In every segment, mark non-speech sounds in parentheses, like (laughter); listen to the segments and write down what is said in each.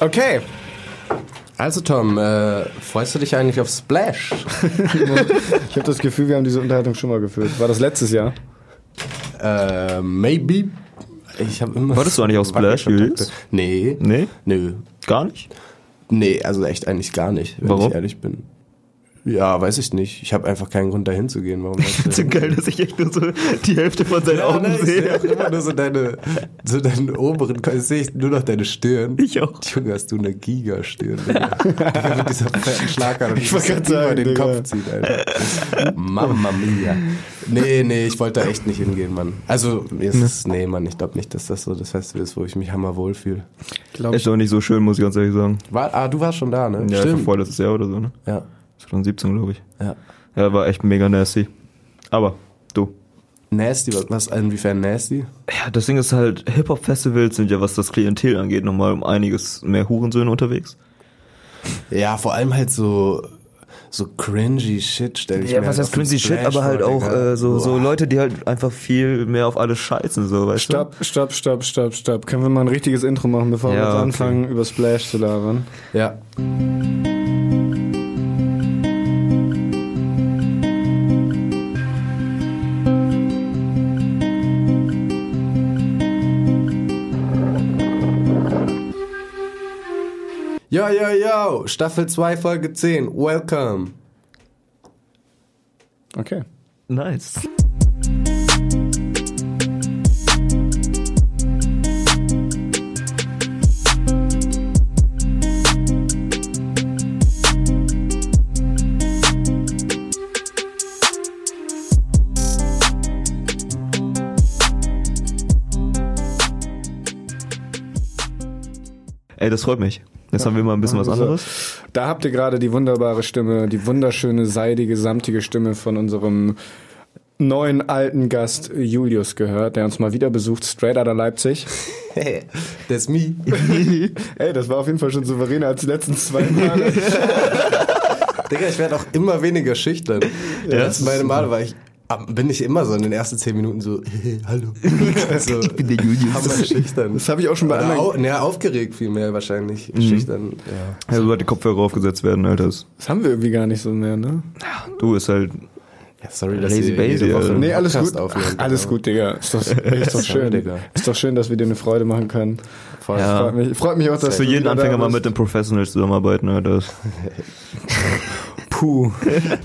Okay. Also Tom, äh, freust du dich eigentlich auf Splash? (laughs) ich habe das Gefühl, wir haben diese Unterhaltung schon mal geführt. War das letztes Jahr? Äh, maybe. Ich habe immer. Wolltest du eigentlich auf Splash? Nee. Nee? Nö. Gar nicht? Nee, also echt eigentlich gar nicht, wenn Warum? ich ehrlich bin. Ja, weiß ich nicht. Ich habe einfach keinen Grund dahin zu gehen. Warum (laughs) so geil, dass ich echt nur so die Hälfte von seinen Augen nein, ich sehe. auch immer nur so deine, so deinen oberen, Ko- sehe ich nur noch deine Stirn. Ich auch. Junge, hast du eine Gigastirn, Digga. (laughs) Digga, mit dieser fetten Schlagadern, die Ich über sagen, den Digga. Kopf zieht, Alter. Mamma mia. Nee, nee, ich wollte da echt nicht hingehen, Mann. Also, mir ist es, nee, Mann, ich glaube nicht, dass das so das Festival ist, wo ich mich hammerwohl fühle. Glaub Ist doch nicht so schön, muss ich ganz ehrlich sagen. War, ah, du warst schon da, ne? Ja, Stimmt. vorletztes Jahr oder so, ne? Ja, 2017, glaube ich. ja. Ja, war echt mega nasty. Aber, du. Nasty, was, inwiefern nasty? Ja, das Ding ist halt, Hip-Hop-Festivals sind ja, was das Klientel angeht, nochmal um einiges mehr Hurensöhne unterwegs. Ja, vor allem halt so, so cringy Shit, stell ich Ja, mir was halt heißt cringy Shit, aber halt auch äh, so, so. Leute, die halt einfach viel mehr auf alles scheißen, so, weißt Stopp, stopp, stopp, stopp, stopp. Können wir mal ein richtiges Intro machen, bevor wir Ja, jetzt okay. anfangen, über Splash zu labern? Ja. Yo, yo, yo, Staffel 2, Folge 10, welcome. Okay. Nice. Ey, das freut mich. Jetzt haben wir mal ein bisschen was Also, anderes. Da habt ihr gerade die wunderbare Stimme, die wunderschöne, seidige, samtige Stimme von unserem neuen alten Gast Julius gehört, der uns mal wieder besucht, straight out of Leipzig. Hey, that's me. (laughs) Ey, das war auf jeden Fall schon souveräner als die letzten zwei Male. (laughs) Digga, ich werde auch immer weniger schüchtern. Ja? Ja, das meine Male war ich, bin ich immer so in den ersten 10 Minuten so, (laughs) hallo. so, ich bin der Julius. Schüchtern. Das habe ich auch schon bei Oder anderen. au, ne, aufgeregt vielmehr wahrscheinlich. Schüchtern, ja. Ja, sobald die Kopfhörer aufgesetzt werden, Alter. Das haben wir irgendwie gar nicht so mehr, ne? Du ist halt. ja sorry, dass Lazy ihr Baby, jede Woche Nee, alles Podcast gut. aufnehmt, Ach, alles gut, Digga. Ist doch, (laughs) ist doch schön. Digga. Ist doch schön, dass wir dir eine Freude machen können. Voll. Ja. Freut mich, freut mich auch, dass Für du jeden Anfänger mal mit den Professionals zusammenarbeiten, Alter. (laughs) Puh.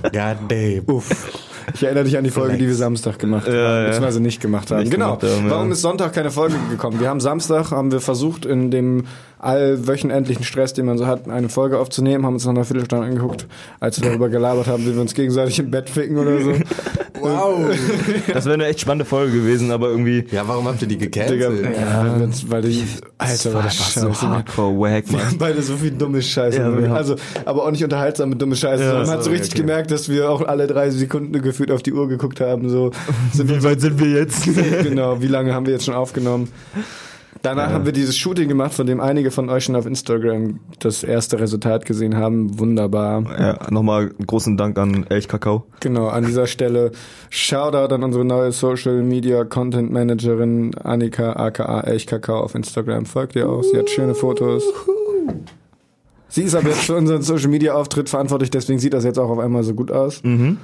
God damn. Uff. Ich erinnere dich an die Folge, die wir Samstag gemacht haben, Ja, ja. beziehungsweise nicht gemacht haben. Nicht genau. gemacht haben, ja. Warum ist Sonntag keine Folge gekommen? Wir haben Samstag, haben wir versucht, in dem allwöchentlichen Stress, den man so hat, eine Folge aufzunehmen, haben uns nach einer Viertelstunde angeguckt, als wir darüber gelabert haben, wie wir uns gegenseitig im Bett ficken oder so. (laughs) Wow. Das wäre eine echt spannende Folge gewesen, aber irgendwie. Ja, warum habt ihr die Digga, gecancelt? ja, weil, weil die, Alter, war das so scheiße. hardcore wack, Wir haben Mann. beide so viel dumme Scheiße. Ja, also, aber auch nicht unterhaltsame dumme Scheiße. Ja, sondern man hat so so, richtig okay. gemerkt, dass wir auch alle drei Sekunden gefühlt auf die Uhr geguckt haben. So, sind (laughs) wir Wie weit sind wir jetzt? (laughs) genau, wie lange haben wir jetzt schon aufgenommen? Danach haben wir dieses Shooting gemacht, von dem einige von euch schon auf Instagram das erste Resultat gesehen haben. Wunderbar. Ja, nochmal großen Dank an Elch Kakao. Genau, an dieser Stelle Shoutout an unsere neue Social Media Content Managerin Annika aka Elchkakao auf Instagram. Folgt ihr auch, sie hat schöne Fotos. Sie ist aber jetzt für unseren Social Media Auftritt verantwortlich, deswegen sieht das jetzt auch auf einmal so gut aus. Mhm.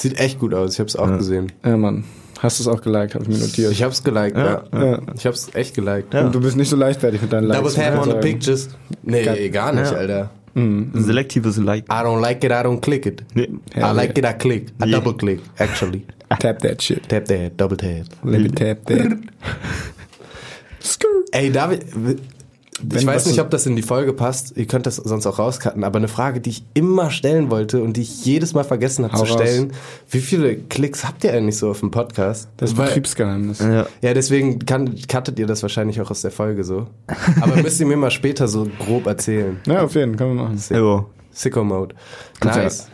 Sieht echt gut aus, ich hab's auch gesehen. Ja, Mann. Hast du es auch geliked, habe ich mir notiert. Ich hab's geliked, ja. Ja. Ich hab's echt geliked. Ja. Und du bist nicht so leichtfertig mit deinen Likes. Double tap on ich the pictures. Nee, Geil. gar nicht, Ja. Alter. Selektives Like. I don't like it, I don't click it. Nee. I like it, I click. I Yeah. double click, actually. (laughs) Tap that shit. Tap that, double tap. Let me tap that. (laughs) Ey, David, ich weiß nicht, ob das in die Folge passt. Ihr könnt das sonst auch rauscutten. Aber eine Frage, die ich immer stellen wollte und die ich jedes Mal vergessen habe zu raus. stellen. Wie viele Klicks habt ihr eigentlich so auf dem Podcast? Das Weil- Betriebsgeheimnis. Ja. Ja, deswegen kann, cuttet ihr das wahrscheinlich auch aus der Folge so. (laughs) Aber müsst ihr mir mal später so grob erzählen. Ja, auf jeden Fall, können wir machen. Jo. Sicko Mode. Kannst ja- Nice.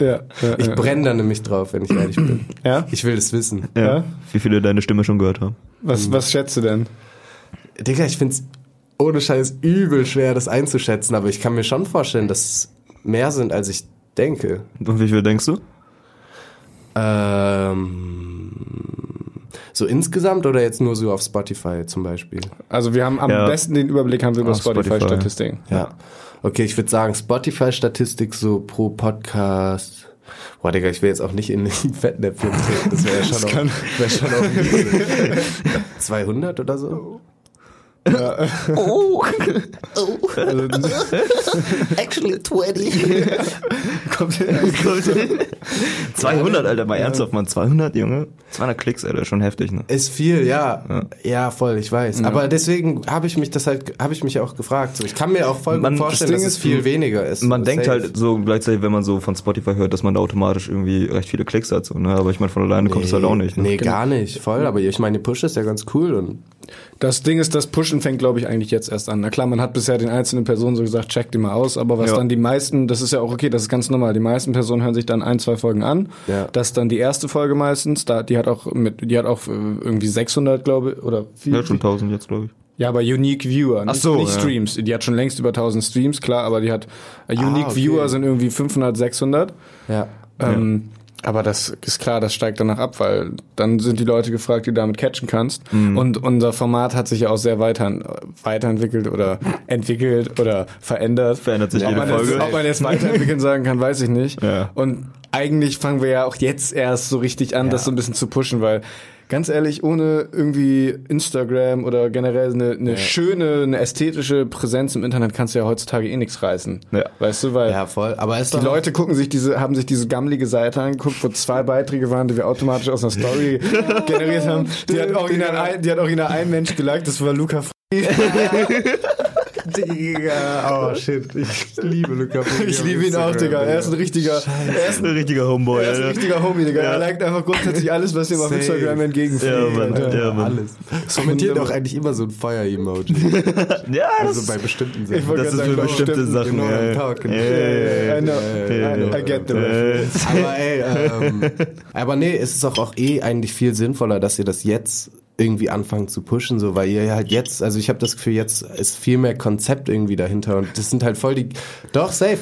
Ja, ja, Ich ja. brenne da nämlich drauf, wenn ich ehrlich bin. Ja? Ich will das wissen. Ja. Ja? Wie viele deine Stimme schon gehört haben. Was, was schätzt du denn? Digga, ich find's ohne Scheiß übel schwer, das einzuschätzen, aber ich kann mir schon vorstellen, dass es mehr sind, als ich denke. Und wie viel denkst du? Ähm, So insgesamt oder jetzt nur so auf Spotify zum Beispiel? Also wir haben am Ja. besten den Überblick haben wir über Auf Spotify. Spotify-Statistiken. Ja. Okay, ich würde sagen, Spotify-Statistik so pro Podcast. Boah, Digga, ich will jetzt auch nicht in die (laughs) Fettnäpfchen treten. Das wäre ja schon, auch, wär schon auch ein bisschen. 200 oder so? Oh, Also, (laughs) actually 20. kommt 200, Alter, mal ernsthaft, Mann. 200, Junge. 200 Klicks, Alter, schon heftig, ne? Ist viel, ja. Ja, voll, ich weiß. Aber deswegen habe ich mich das halt, habe ich mich auch gefragt. So, ich kann mir auch voll Man- gut das vorstellen, Ding dass es ist, viel weniger ist. Man denkt Safe. halt so gleichzeitig, wenn man so von Spotify hört, dass man da automatisch irgendwie recht viele Klicks hat, so, ne? Aber ich meine, von alleine kommt es halt auch nicht, ne? Nee, gar nicht. Voll, aber ich meine, Push ist ja ganz cool und Das Ding ist, das Pushen fängt, glaube ich, eigentlich jetzt erst an. Na klar, man hat bisher den einzelnen Personen so gesagt, check die mal aus, aber was Ja. dann die meisten, das ist ja auch okay, das ist ganz normal. Die meisten Personen hören sich dann ein, zwei Folgen an. Ja. Das ist dann die erste Folge meistens, da, die hat auch mit, die hat auch äh, irgendwie 600, glaube ich, oder viel. Ja, schon 1000 jetzt, glaube ich. Ja, aber Unique Viewer, nicht, so, nicht ja. Streams. Die hat schon längst über 1000 Streams, klar, aber die hat äh, Unique Ah, okay. Viewer sind irgendwie 500, 600. ja. Ähm, aber das ist klar, das steigt danach ab, weil dann sind die Leute gefragt, die du damit catchen kannst. Mhm. Und unser Format hat sich ja auch sehr weiter, weiterentwickelt oder entwickelt oder verändert. Verändert sich ob jede man Folge. Jetzt, ob man jetzt weiterentwickeln sagen kann, weiß ich nicht. Ja. Und eigentlich fangen wir ja auch jetzt erst so richtig an, das so ein bisschen zu pushen, weil ganz ehrlich, ohne irgendwie Instagram oder generell eine, eine schöne, eine ästhetische Präsenz im Internet kannst du ja heutzutage eh nichts reißen. Ja. Weißt du, weil Ja, voll. Aber ist die Leute gucken sich diese, haben sich diese gammelige Seite angeguckt, wo zwei Beiträge waren, die wir automatisch aus einer Story (laughs) generiert haben. Die hat original ein, die hat original ein Mensch geliked, das war Luca F (laughs) Digga, oh shit, ich liebe Luca. Ich liebe ihn auch, Digga. Er ist ein richtiger, er ist ein, richtiger Homeboy, er ist ein Alter. richtiger Homie, Digga. Ja. Er liked einfach grundsätzlich alles, was ihm auf Safe. Instagram entgegenfliegt. Ja, Mann. Alter. Ja, Mann. Alles. Kommentiert auch eigentlich immer so ein Feuer-Emoji. (laughs) Ja, Also bei bestimmten Ich Sachen. wollte das ist für bestimmte stimmt, Sachen. genau, ja, ja. Ja, ja, ja. Ja, I, know, I get the reference. Aber ey, ähm, aber nee, es ist auch, auch eh eigentlich viel sinnvoller, dass ihr das jetzt irgendwie anfangt zu pushen, so, weil ihr halt jetzt, also ich habe das Gefühl, jetzt ist viel mehr Konzept irgendwie dahinter und das sind halt voll die, doch, safe.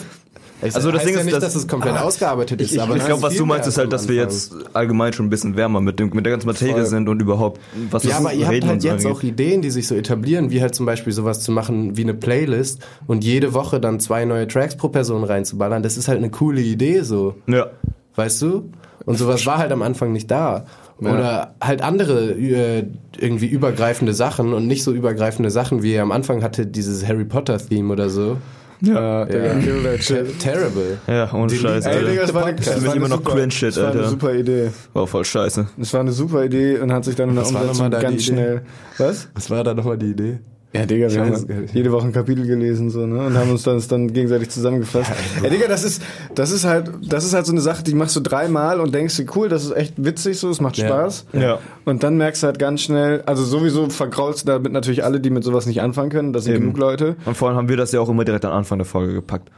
Es Also das Ding ja ist, nicht, dass- dass es komplett ausgearbeitet ist, Ich, aber ich es glaube, was du meinst, ist halt, dass wir jetzt allgemein schon ein bisschen wärmer mit, dem, mit der ganzen Materie Voll. sind und überhaupt, was Ja, das aber ihr habt halt jetzt angeht. auch Ideen, die sich so etablieren, wie halt zum Beispiel sowas zu machen wie eine Playlist und jede Woche dann zwei neue Tracks pro Person reinzuballern. Das ist halt eine coole Idee so. Ja. Weißt du? Und sowas war halt am Anfang nicht da. Oder halt andere äh, irgendwie übergreifende Sachen und nicht so übergreifende Sachen, wie ihr am Anfang hatte, dieses Harry Potter-Theme oder so. Ja, that shit. Ter terrible. Ja, ohne Delete. Scheiß, Ey, Alter. Digga, das war, eine, Das war immer noch super, cringe shit, das war eine Alter. super Idee. War voll scheiße. Das war eine super Idee und hat sich dann in der Umsetzung ganz Idee? schnell. Was? Was war da nochmal die Idee? Ja, Digga, wir Scheiße, haben jede Woche ein Kapitel gelesen so, ne? Und haben uns das dann gegenseitig zusammengefasst. Ja, Digga, das ist, das ist halt, das ist halt so eine Sache, die machst du dreimal und denkst dir, cool, das ist echt witzig so, es macht Ja. Spaß. Ja. Und dann merkst du halt ganz schnell, also sowieso vergraulst du damit natürlich alle, die mit sowas nicht anfangen können. Das sind Eben. genug Leute. Und vor allem haben wir das ja auch immer direkt am Anfang der Folge gepackt.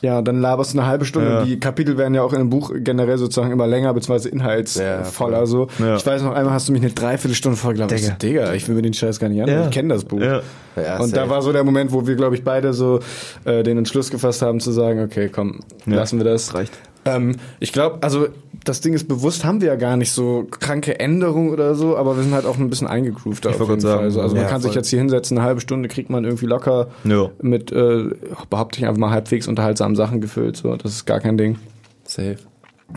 Ja, dann laberst du eine halbe Stunde. Ja. Die Kapitel werden ja auch in einem Buch generell sozusagen immer länger, beziehungsweise Ja, inhaltsvoller so. Ja. Ich weiß noch, einmal hast du mich eine Dreiviertelstunde vorgelabert. Digga. Digga, ich will mir den Scheiß gar nicht. Ja. Ich kenne das Buch. Und da war so der Moment, wo wir, glaube ich, beide so äh, den Entschluss gefasst haben zu sagen, okay, komm, lassen wir das. Reicht. Ähm, ich glaube, also das Ding ist bewusst, haben wir ja gar nicht so kranke Änderungen oder so, aber wir sind halt auch ein bisschen eingegroovt auf jeden Fall. Also, also man ja, kann sich voll. jetzt hier hinsetzen, eine halbe Stunde kriegt man irgendwie locker Ja. mit, äh, behaupte ich einfach mal, halbwegs unterhaltsamen Sachen gefüllt. So, das ist gar kein Ding. Safe.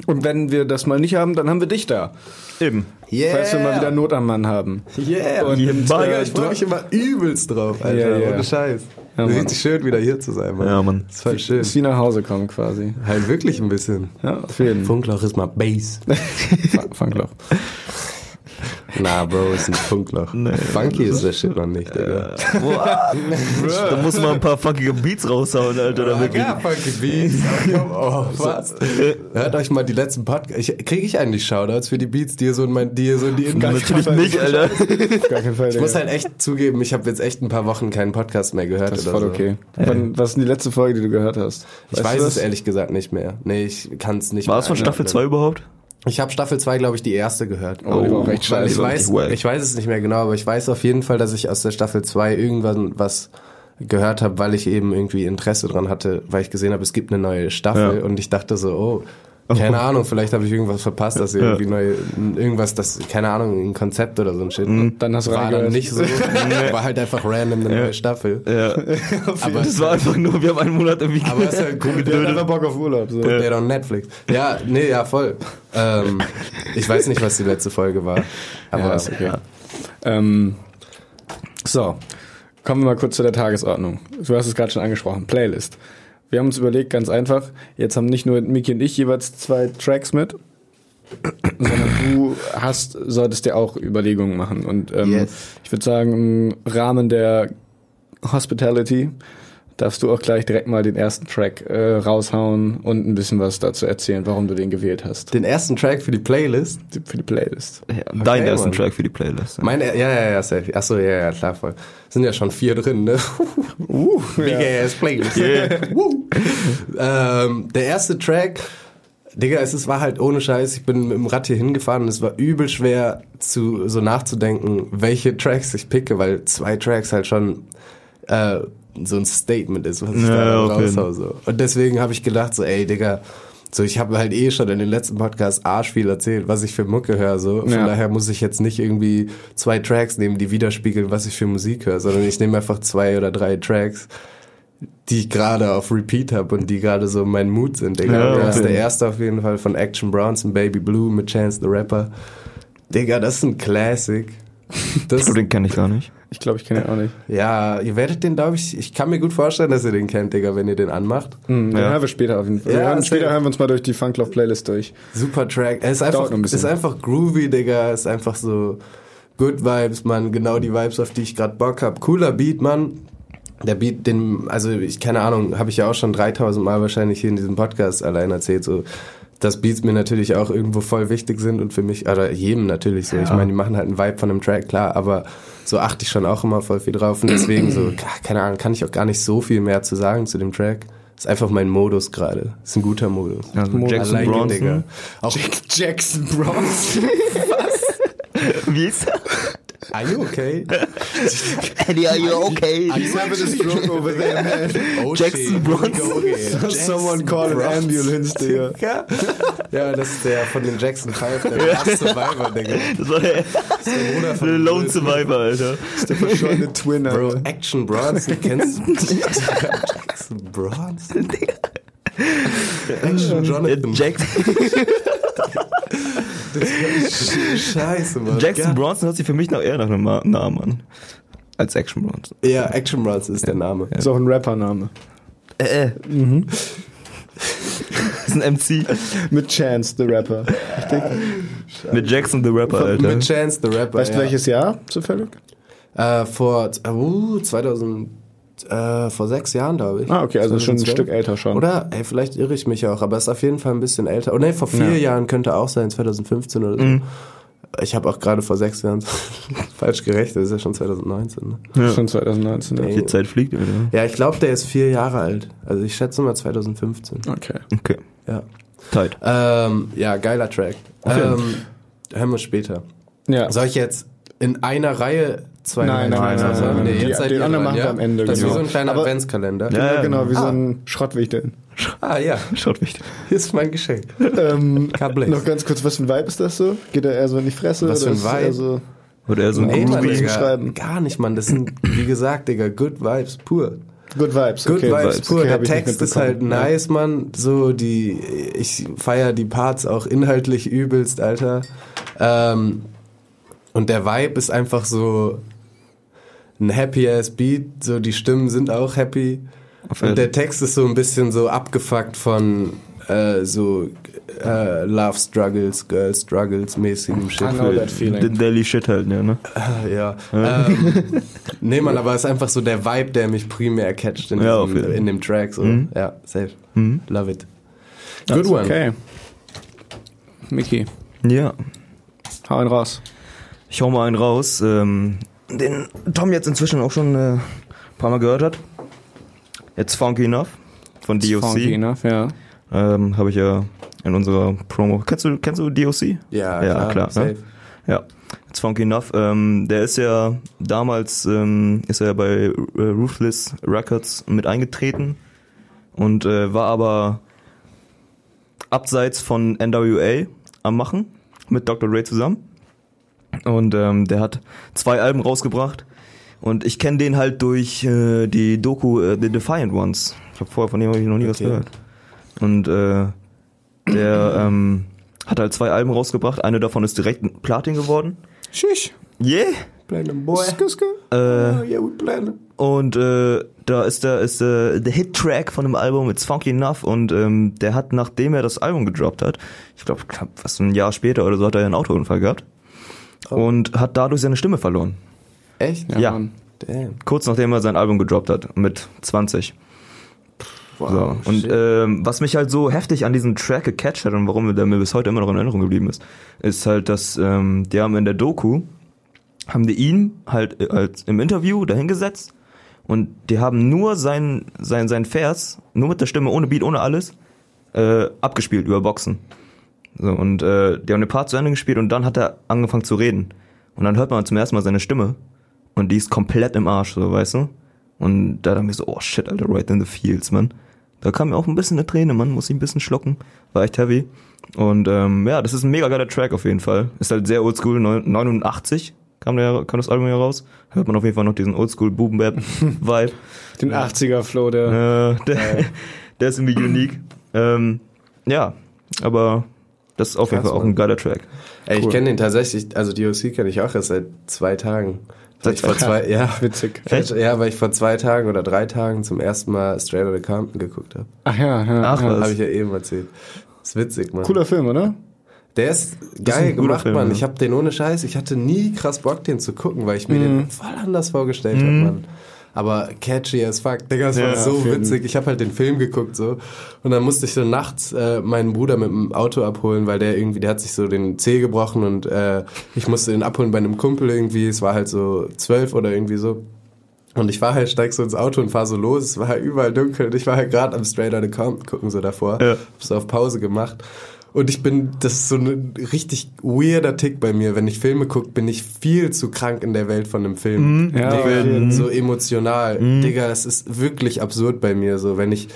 Und wenn wir das mal nicht haben, dann haben wir dich da. Eben. Yeah. Falls wir mal wieder Not am Mann haben. Yeah. Und. Digga, ich freue mich immer übelst drauf, Alter. Ja, ja. Ohne Scheiß. Ja, Mann. Richtig schön, wieder hier zu sein, Mann. Ja, Mann. Das ist voll schön. ist wie nach Hause kommen quasi. Halt wirklich ein bisschen. Ja, auf jeden Fall. Funkloch ist mal Bass. (laughs) Funkloch. Na, Bro, ist ein (laughs) Funkloch. Nee. Funky ist der Shit noch nicht, Digga. (laughs) Boah. da muss man ein paar funkige Beats raushauen, Alter. Damit ja, Funky Beats. (laughs) Oh, was? Hört euch mal die letzten Podcasts. Kriege ich eigentlich Shoutouts für die Beats, die ihr so in mein, die ihr so in die Natürlich nicht, Alter. Auf gar keinen Fall. Ich muss halt echt zugeben, ich habe jetzt echt ein paar Wochen keinen Podcast mehr gehört das ist oder voll so. okay. Wann, was ist denn die letzte Folge, die du gehört hast? Ich Weißt weiß du es ehrlich gesagt nicht mehr. Nee, ich kann es nicht War mehr es von Staffel einordnen. 2 überhaupt? Ich habe Staffel 2, glaube ich, die erste gehört. Oh, die war auch echt Weil ich scheiße. weiß, ich weiß es nicht mehr genau, aber ich weiß auf jeden Fall, dass ich aus der Staffel 2 irgendwann was gehört habe, weil ich eben irgendwie Interesse dran hatte, weil ich gesehen habe, es gibt eine neue Staffel Ja. und ich dachte so, oh, Keine Ahnung, vielleicht habe ich irgendwas verpasst, dass ihr Ja. irgendwie neu, irgendwas, das, keine Ahnung, ein Konzept oder so ein Shit. Dann hast du war dann nicht so, (laughs) war halt einfach random eine neue Staffel. Ja. (laughs) Aber (laughs) das war einfach nur, wir haben einen Monat irgendwie. Aber ist ja cool, Der hat einfach Bock auf Urlaub. So. der on Netflix. Ja, nee, ja, voll. Ähm, ich weiß nicht, was die letzte Folge war. Aber Ja, ist okay. Ähm, so, kommen wir mal kurz zu der Tagesordnung. Du hast es gerade schon angesprochen, Playlist. Wir haben uns überlegt, ganz einfach, jetzt haben nicht nur Miki und ich jeweils zwei Tracks mit, sondern du hast, solltest dir auch Überlegungen machen. Und ähm, Yes. ich würde sagen, im Rahmen der Hospitality darfst du auch gleich direkt mal den ersten Track äh, raushauen und ein bisschen was dazu erzählen, warum du den gewählt hast den ersten Track für die Playlist. für die Playlist. ja, dein ersten Mann. Track für die Playlist. Ja. Mein, ja, ja, ja, safe. Achso, ja, ja, klar, voll. Sind ja schon vier drin, ne? (laughs) Uh, Big ass Playlist. (laughs) Woo. ähm, der erste Track, Digga, es ist- war halt ohne Scheiß. Ich bin mit dem Rad hier hingefahren und es war übel schwer, zu, so nachzudenken, welche Tracks ich picke, weil zwei Tracks halt schon äh, so ein Statement ist, was ich Ja, da raushau. So. Und deswegen habe ich gedacht, so, ey, Digga, so, ich habe halt eh schon in den letzten Podcasts arsch viel erzählt, was ich für Mucke höre. So. Von Ja. daher muss ich jetzt nicht irgendwie zwei Tracks nehmen, die widerspiegeln, was ich für Musik höre, sondern ich nehme einfach zwei oder drei Tracks, die ich gerade auf Repeat habe und die gerade so mein Mood sind, Digga. Ja, das ist okay. der erste auf jeden Fall von Action Bronson, Baby Blue mit Chance the Rapper. Digga, das ist ein Classic. (laughs) Das, Oh, den kenne ich gar nicht. Ich glaube, ich kenne ihn auch nicht. ja, ihr werdet den, glaube ich, ich kann mir gut vorstellen, dass ihr den kennt, Digga, wenn ihr den anmacht. Hm, Den Ja. hören wir später auf jeden Fall. Ja, wir hören, später hören wir uns mal durch die Funklove Playlist durch. Super Track. Er ist einfach, ein ist einfach groovy, Digga. Ist einfach so good Vibes, man. Genau die Vibes, auf die ich gerade Bock hab. Cooler Beat, Mann. Der Beat, den, also ich keine Ahnung, habe ich ja auch schon 3000 Mal wahrscheinlich hier in diesem Podcast allein erzählt, so, dass Beats mir natürlich auch irgendwo voll wichtig sind und für mich, oder jedem natürlich so. Ich meine, die machen halt einen Vibe von einem Track, klar, aber so achte ich schon auch immer voll viel drauf und deswegen so, (clears throat) keine Ahnung, kann ich auch gar nicht so viel mehr zu sagen zu dem Track. Ist einfach mein Modus gerade. Ist ein guter Modus. Also Mo- Jackson it, Bronson. Digga. Auch Jackson Bronson. (laughs) Wie ist er? Are you okay? (laughs) Eddie, are you okay? He's having a stroke over there, man. Oh, Jackson. Bronson. Okay. (laughs) Someone call an ambulance, Digga. Ja. ja, das ist der von den Jackson 5, der Last Survivor, Digga. Das war der, Der Bruder von der Lone. Survivor, Alter. Der verschollene Twin, Bro, Alter. Action Bronson, kennst du? (laughs) Jackson Bronson? Action Jonathan. Jackson, Scheiße, Mann. Jackson Ja. Bronson hört sich für mich noch eher nach einem Namen an. Als Action Bronson. Ja, Action Bronson ist der Name. Ist auch ein Rappername. Äh, äh. Mhm. Das (laughs) ist ein MC. Mit Chance, the Rapper. Mit Jackson the Rapper, Alter. Mit Chance the Rapper. Weißt du ja. welches Jahr zufällig? Äh, vor uh, 2000, äh, vor sechs Jahren, glaube ich. Ah, okay, also schon ein 2012. Stück älter schon. Oder, ey, vielleicht irre ich mich auch, aber ist auf jeden Fall ein bisschen älter. Oh ne, vor vier Ja. Jahren könnte auch sein, 2015 oder so. Mhm. Ich habe auch gerade vor sechs Jahren (laughs) falsch gerechnet, das ist ja schon 2019. Ne? Ja. Schon 2019. Ja. Die Zeit fliegt, Alter. Ja, ich glaube, der ist vier Jahre alt. Also ich schätze mal 2015. Okay. Okay. Ja, Tight. ähm, ja geiler Track. Ähm, hören wir später. Ja. Soll ich jetzt in einer Reihe zwei Nein, nein, nein, sagen? nein, Nee, nein. jetzt Die- seid den ihr anderen machen wir ja? am Ende, Das ist wie genau. so ein kleiner Aber- Adventskalender. Ja, Ja, genau, wie so Ah. ein Schrottwichteln. Ah ja, Schaut wichtig. (laughs) hier ist mein Geschenk. ähm, noch ganz kurz, was für ein Vibe ist das so? Geht er eher so in die Fresse? Was oder für ein Vibe? eher So Oder eher so ein Nee, Mann, Digga, beschreiben. gar nicht, Mann. Das sind, wie gesagt, Digga, good vibes pur. Good Vibes. Good okay. vibes pur. Okay, Der Text ist halt nice, Mann. So, die, ich feier die Parts auch inhaltlich übelst, Alter. Ähm, und der Vibe ist einfach so ein happy-ass Beat. So, die Stimmen sind auch happy. Auf Und der Text ist so ein bisschen so abgefuckt von äh, so äh, Love Struggles, Girl Struggles mäßigem Shit. I know that feeling. Den Daily Shit halt, (laughs) ja, ne? Ja. Ähm, (laughs) nee, man, aber es ist einfach so der Vibe, der mich primär catcht in, Ja, diesem, in dem Track. So. Mhm. Ja, safe. Mhm. Love it. That's Good one. Okay. Mickey, Ja. hau einen raus. Ich hau mal einen raus, ähm, den Tom jetzt inzwischen auch schon äh, ein paar Mal gehört hat. Jetzt Funky Enough von DOC. Funky enough, ja. Ähm, Habe ich ja in unserer Promo. Kennst du, kennst du DOC? Ja, Ja, klar, klar, ne? safe. Ja. Jetzt Funky Enough. Ähm, der ist ja damals ähm, ist er ja bei äh, Ruthless Records mit eingetreten und äh, war aber abseits von NWA am machen, mit Dr. Dre zusammen. Und ähm, der hat zwei Alben rausgebracht. Und ich kenne den halt durch äh, die Doku äh, The Defiant Ones. Ich habe vorher von dem hab ich noch nie was Okay. gehört. Und äh, der ähm, hat halt zwei Alben rausgebracht. Eine davon ist direkt Platin geworden. Schisch. Yeah! Playing boy. Skuske. Äh, Oh, yeah, we playing. und äh, da ist der ist äh, der Hit-Track von dem Album It's Funky Enough und ähm, der hat, nachdem er das Album gedroppt hat, ich glaube, was ein Jahr später oder so, hat er einen Autounfall gehabt und hat dadurch seine Stimme verloren. Echt? Ja, Ja. Damn. Kurz nachdem er sein Album gedroppt hat, mit 20. so. Und ähm, was mich halt so heftig an diesem Track gecatcht hat und warum der mir bis heute immer noch in Erinnerung geblieben ist, ist halt, dass ähm, die haben in der Doku, haben die ihn halt äh, als im Interview dahingesetzt und die haben nur sein, sein, sein Vers, nur mit der Stimme, ohne Beat, ohne alles, äh, abgespielt über Boxen. So, und äh, die haben den Part zu Ende gespielt und dann hat er angefangen zu reden. Und dann hört man zum ersten Mal seine Stimme und die ist komplett im Arsch, so, weißt du? Und da dachte ich mir so, oh shit, Alter, right in the fields, man. Da kam mir auch ein bisschen eine Träne, man, muss ich ein bisschen schlucken. War echt heavy. Und ähm, ja, das ist ein mega geiler Track auf jeden Fall. Ist halt sehr oldschool, neun- 89 kam, der, kam das Album ja raus. Hört man auf jeden Fall noch diesen oldschool boom bap vibe (laughs) Den 80er-Flow, der. äh, der, (laughs) der ist irgendwie unique. Ähm, ja, aber das ist auf jeden Fall auch ein geiler Track. Ey, ich Cool. kenne den tatsächlich, also DOC kenne ich auch erst seit zwei Tagen. Weil Seit ich vor zwei, ja, Witzig. Echt? ja, weil ich vor zwei Tagen oder drei Tagen zum ersten Mal Straight Outta Compton geguckt habe. Ach ja, ja. Ach, ja. was? Habe ich ja eben erzählt. ist witzig, Mann. Cooler Film, oder? Der ist ist geil guter gemacht, Film, Mann. ja. Ich habe den ohne Scheiß, ich hatte nie krass Bock, den zu gucken, weil ich mir Mhm. den voll anders vorgestellt hab, Mann. Aber catchy as fuck, Digga, das war Ja, so auf jeden- witzig. Ich habe halt den Film geguckt so und dann musste ich so nachts äh, meinen Bruder mit dem Auto abholen, weil der irgendwie, der hat sich so den Zeh gebrochen und äh, ich musste den abholen bei einem Kumpel irgendwie. Es war halt so zwölf oder irgendwie so. Und ich war halt, steig so ins Auto und fahr so los. Es war halt überall dunkel. Und ich war halt gerade am Straight Outta Compton gucken so davor. Ja. Hab so auf Pause gemacht. Und ich bin, das ist so ein richtig weirder Tick bei mir. Wenn ich Filme gucke, bin ich viel zu krank in der Welt von einem Film. Ja, Digga, jeden. so emotional. Digga, das ist wirklich absurd bei mir. So, wenn ich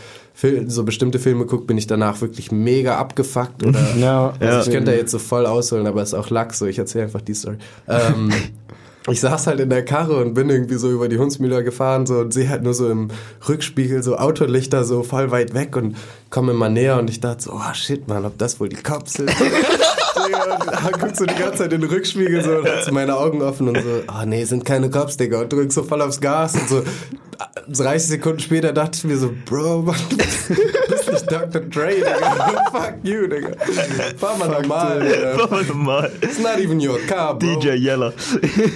so bestimmte Filme gucke, bin ich danach wirklich mega abgefuckt. Oder (laughs) Ja, also ich könnte da jetzt so voll ausholen, aber es ist auch Lachs, so ich erzähle einfach die Story. Ähm, (laughs) ich saß halt in der Karre und bin irgendwie so über die Hundsmühler gefahren so und sehe halt nur so im Rückspiegel so Autolichter so voll weit weg und komme immer näher und ich dachte so, oh shit, man, ob das wohl die Cops sind? (laughs) (laughs) Und guckst du die ganze Zeit in den Rückspiegel so und hast meine Augen offen und so, oh nee, sind keine Cops, Digga, und drück so voll aufs Gas und so 30 Sekunden später dachte ich mir so, Bro, Mann, du bist bist nicht Dr. Dre, Digga. (laughs) Fuck you, Digga. Fahr mal normal, Digga. Mach mal normal. It's not even your car, bro. DJ Yeller.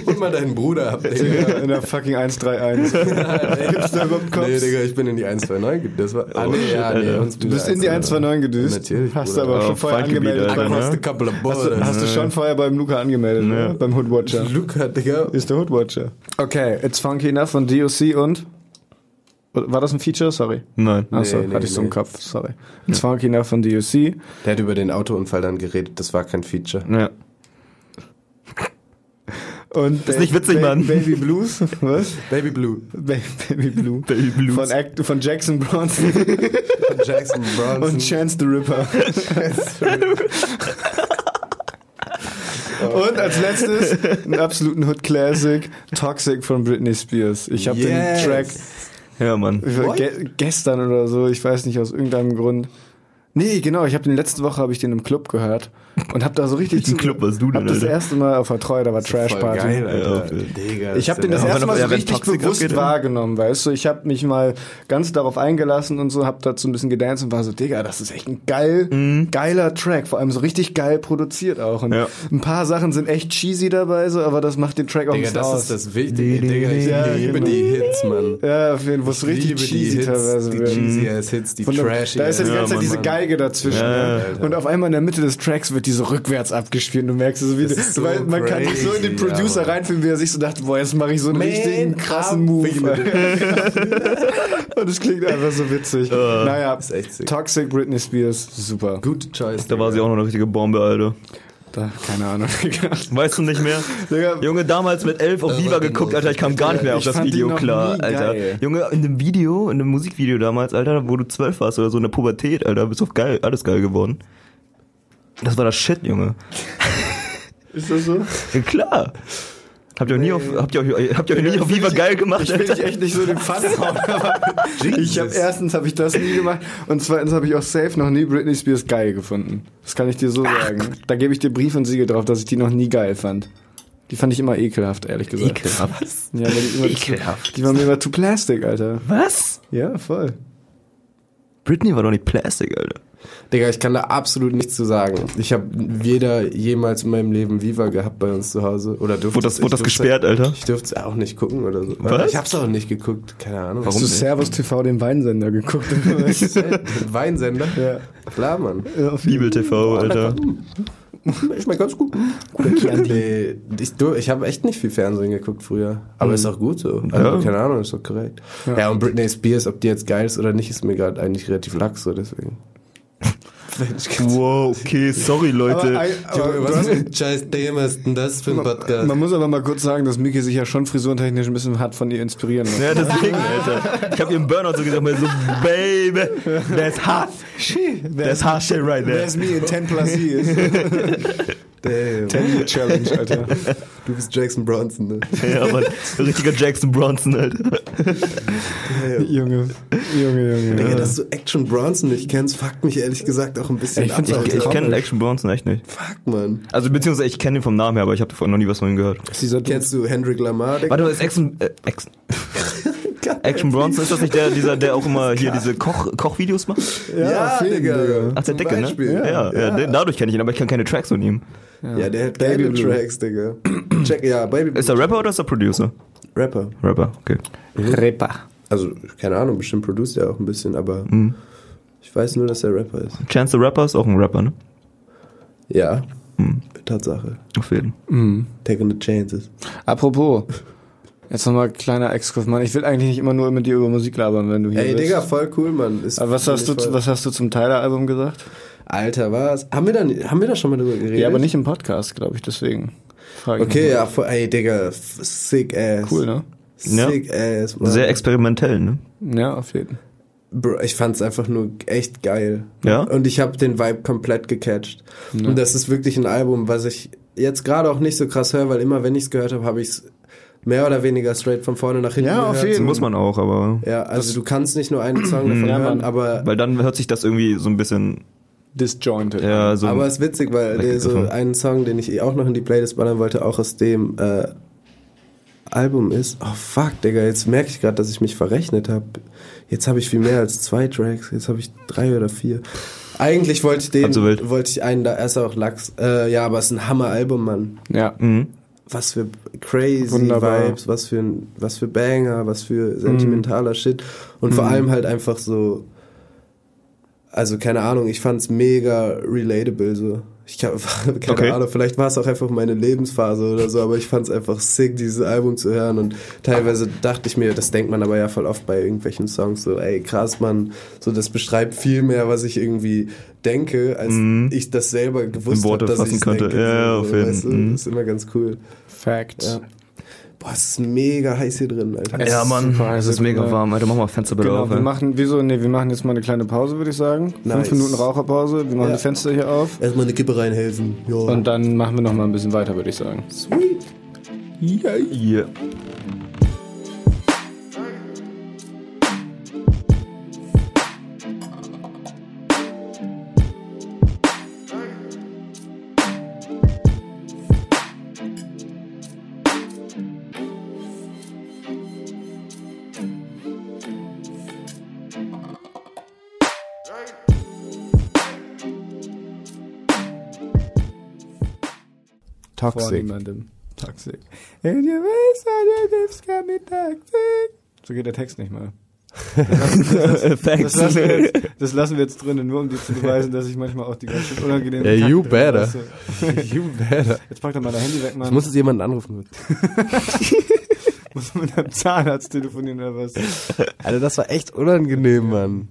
Hol mal deinen Bruder ab, Digga. in der fucking 131. (laughs) Gibt's da überhaupt Cops? Nee, Digga, ich bin in die 129. Das war, ah, Oh, nee, shit, ja, nee, Du bist in die 129 gedüst. Natürlich, Hast du Bruder. aber Oh, schon vorher angemeldet. Ne? Across the couple of Hast du, hast du schon vorher beim Luca angemeldet, Nee. ne? beim Hoodwatcher? (laughs) Luca, Digga. Ist der Hoodwatcher. Okay, It's Funky Enough von DOC und... War das ein Feature? Sorry. Nein. Achso, Nee, nee, hatte ich so im nee. Kopf. Sorry. It's Funky Enough von DOC. Der hat über den Autounfall dann geredet, das war kein Feature. Ja. Und Ist nicht witzig, Ba- Mann. Baby Blues. Was? Baby Blue. Ba- Baby Blue. Baby Blues. Von, Act, von Jackson Bronson Von Jackson Bronson. und Chance the Ripper. (laughs) Und als letztes einen absoluten Hood Classic, Toxic von Britney Spears. Ich habe Yes. den Track Ja, Mann. ge gestern oder so, ich weiß nicht aus irgendeinem Grund. Nee, genau, ich habe den letzte Woche habe ich den im Club gehört und habe da so richtig Welchen Club warst du denn, Hab das Alter? erste Mal auf der Treue, da war Trash Party. geil, Alter. Digga, Ich habe den das erste Mal so richtig bewusst abgeht, wahrgenommen, weißt du. Ich habe mich mal ganz darauf eingelassen und so, habe dazu ein bisschen gedanced und war so, Digga, das ist echt ein geil, geiler Track, vor allem so richtig geil produziert auch. Und Ja. ein paar Sachen sind echt cheesy dabei, so, aber das macht den Track auch Digga, das aus. ist das Wichtige. Digga, ich Ja, liebe genau. die Hits, Mann. ja, auf jeden Fall, wo richtig liebe cheesy die teilweise Hits, die cheesy ass Hits, die trashy da ist ja die ganze Zeit diese. Geige dazwischen. Ne? Und auf einmal in der Mitte des Tracks wird die so rückwärts abgespielt. Und du merkst so, wie Das ist so weil man kann sich so in den crazy, Producer ja, reinfühlen, wie er sich so dachte, boah, jetzt mache ich so einen Man, richtigen krassen Move. (laughs) und es klingt einfach so witzig. naja, ist echt sick. Toxic Britney Spears, super. Gute Choice. Da war sie auch noch eine richtige Bombe, Alter. Da, keine Ahnung. (laughs) Weißt du nicht mehr? Digga, Junge, damals mit elf auf Äh, Viva geguckt. Alter, ich kam gar nicht mehr auf das Video klar, Alter. geil. Junge, in dem Video, in dem Musikvideo damals, Alter, wo du zwölf warst oder so in der Pubertät, Alter, bist auf geil, alles geil geworden. Das war das Shit, Junge. ist das so? Ja, klar. Habt ihr euch nie auf, habt ihr euch, habt ihr euch nie auf Viva geil gemacht, Ich will dich echt nicht so den Fass hauen, aber ich habe erstens habe ich das nie gemacht und zweitens habe ich auch safe noch nie Britney Spears geil gefunden. Das kann ich dir so sagen. Da gebe ich dir Brief und Siegel drauf, dass ich die noch nie geil fand. Die fand ich immer ekelhaft, ehrlich gesagt. Ekelhaft. Ja, weil die immer Ekelhaft. Zu, die war mir immer zu plastic, Alter. Was? Ja, voll. Britney war doch nicht Plastic, Alter. Digga, ich kann da absolut nichts zu sagen. Ich habe weder jemals in meinem Leben Viva gehabt bei uns zu Hause. Oder durfte Wurde das, ich wurde das durfte- gesperrt, Alter? Ich durfte es auch nicht gucken oder so. Was? Ich hab's auch nicht geguckt, keine Ahnung. Warum Hast du nicht? Servus TV den Weinsender geguckt? (laughs) Den (laughs) Weinsender? ja. Klar, Mann. ja Bibel TV, Alter. Ich mein ganz gut. nee, ich ich habe echt nicht viel Fernsehen geguckt früher. Aber ist auch gut so. Also, Ja. keine Ahnung, ist doch korrekt. Ja. und Britney Spears, ob die jetzt geil ist oder nicht, ist mir gerade eigentlich relativ lax so, deswegen. Wow, okay, sorry, Leute. Aber, aber, du hast, ein scheiß Thema ist denn das für ein man muss aber mal kurz sagen, dass Miki sich ja schon frisurentechnisch ein bisschen hat von ihr inspirieren lassen. Ja, deswegen, (laughs) Alter. Ich hab ihren Burnout so gesagt, so, Baby, that's hot. That's hot shit right there. There's me in 10 plus years. (laughs) Damn. 10 Year Challenge, (laughs) Alter. Du bist Jackson Bronson, ne? Ja, Mann, (laughs) richtiger Jackson Bronson, Alter. Junge, Junge, Junge. Digga, dass du Action Bronson nicht kennst, fuckt mich ehrlich gesagt auch ein bisschen Ich ab, auch- Ich, Alter. ich kenne Action Bronson echt nicht. Fuck, man. Also, beziehungsweise ich kenne ihn vom Namen her, aber ich habe davon noch nie was von ihm gehört. Kennst du Hendrik Lamar? Digga? Warte mal, ist Action, äh, Action, Action Bronson, ist das nicht der, dieser, der auch immer hier diese Koch, Kochvideos macht? Ja, auf jeden, Digga. Ach, der Zum Dicke, ne? Beispiel. Ja, ja, Ja. dadurch kenne ich ihn, aber ich kenne keine Tracks von ihm. Ja, der hat Baby Blue. Tracks, Digga. (clears throat) Check, ja, Baby Ist er Rapper oder ist er Producer? Rapper. Rapper, okay. Repa. Also, keine Ahnung, bestimmt produziert er auch ein bisschen, aber Mhm. ich weiß nur, dass er Rapper ist. Chance the Rapper ist auch ein Rapper, ne? Ja, Mhm. Tatsache. Auf jeden. Mhm. Taking the chances. Apropos, (laughs) jetzt nochmal kleiner Exkurs, Mann. Ich will eigentlich nicht immer nur mit dir über Musik labern, wenn du hier Ey, bist. Digga, voll cool, Mann. Ist Aber was hast, du, voll- was hast du zum Tyler-Album gesagt? Alter, was? Haben wir, da, haben wir da schon mal drüber geredet? Ja, aber nicht im Podcast, glaube ich, deswegen. Frage Okay, ja, voll, ey, Digga, sick ass. Cool, ne? Sick ass, Mann. Sehr experimentell, ne? Ja, auf jeden Fall. Bro, ich fand's einfach nur echt geil. Ja? Und ich habe den Vibe komplett gecatcht. Und das ist wirklich ein Album, was ich jetzt gerade auch nicht so krass höre, weil immer wenn ich's gehört habe, habe ich's mehr oder weniger straight von vorne nach hinten Ja, auf jeden. Muss man auch, aber. Ja, also du kannst nicht nur einen Song davon Ja, hören, aber Weil dann hört sich das irgendwie so ein bisschen. Disjointed. Ja, so. aber es ist witzig, weil der, so einen Song, den ich eh auch noch in die Playlist ballern wollte, auch aus dem äh, Album ist. Oh fuck, Digga, jetzt merke ich gerade, dass ich mich verrechnet habe. Jetzt habe ich viel mehr als zwei Tracks, jetzt habe ich drei oder vier. Eigentlich wollte ich den, so wild. wollte ich einen, da ist auch Lachs. Äh, ja, aber es ist ein Hammer-Album, Mann. Ja. mhm. Was für crazy Wunderbar. Vibes, was für ein, was für Banger, was für sentimentaler Shit. Und vor allem halt einfach so, also keine Ahnung, ich fand's mega relatable so. Ich hab, (laughs) keine Okay. Ahnung, vielleicht war es auch einfach meine Lebensphase oder so, aber ich fand's einfach sick, dieses Album zu hören und teilweise dachte ich mir, das denkt man aber ja voll oft bei irgendwelchen Songs so, ey krass, man, so das beschreibt viel mehr, was ich irgendwie denke, als ich das selber gewusst In Worte habe, dass ich könnte. denke. Ja, so, auf jeden- weißt du? mhm. Das ist immer ganz cool. Facts. Ja. Boah, es ist mega heiß hier drin, Alter. Es Ja, ist Mann, es ist mega warm. Alter, mach mal Fenster bitte Genau, auf. wir ey. machen, wieso, nee, wir machen jetzt mal eine kleine Pause, würde ich sagen. Nice. Fünf Minuten Raucherpause, wir machen Ja. die Fenster hier auf. Erstmal eine Kippe reinhelfen. Ja. Und dann machen wir noch mal ein bisschen weiter, würde ich sagen. Sweet. Yeah. Vor Toxic. niemandem. Toxic. And. So geht der Text nicht mal. (laughs) Das Thanks. lassen, wir jetzt, das lassen wir jetzt drinnen, nur um dir zu beweisen, dass ich manchmal auch die ganzen unangenehmen Yeah, you Takte better. lasse. you better. Jetzt pack doch mal dein Handy weg, Mann. Ich muss jetzt jemanden anrufen. (laughs) muss mit einem Zahnarzt telefonieren oder was? Alter, das war echt unangenehm, Mann.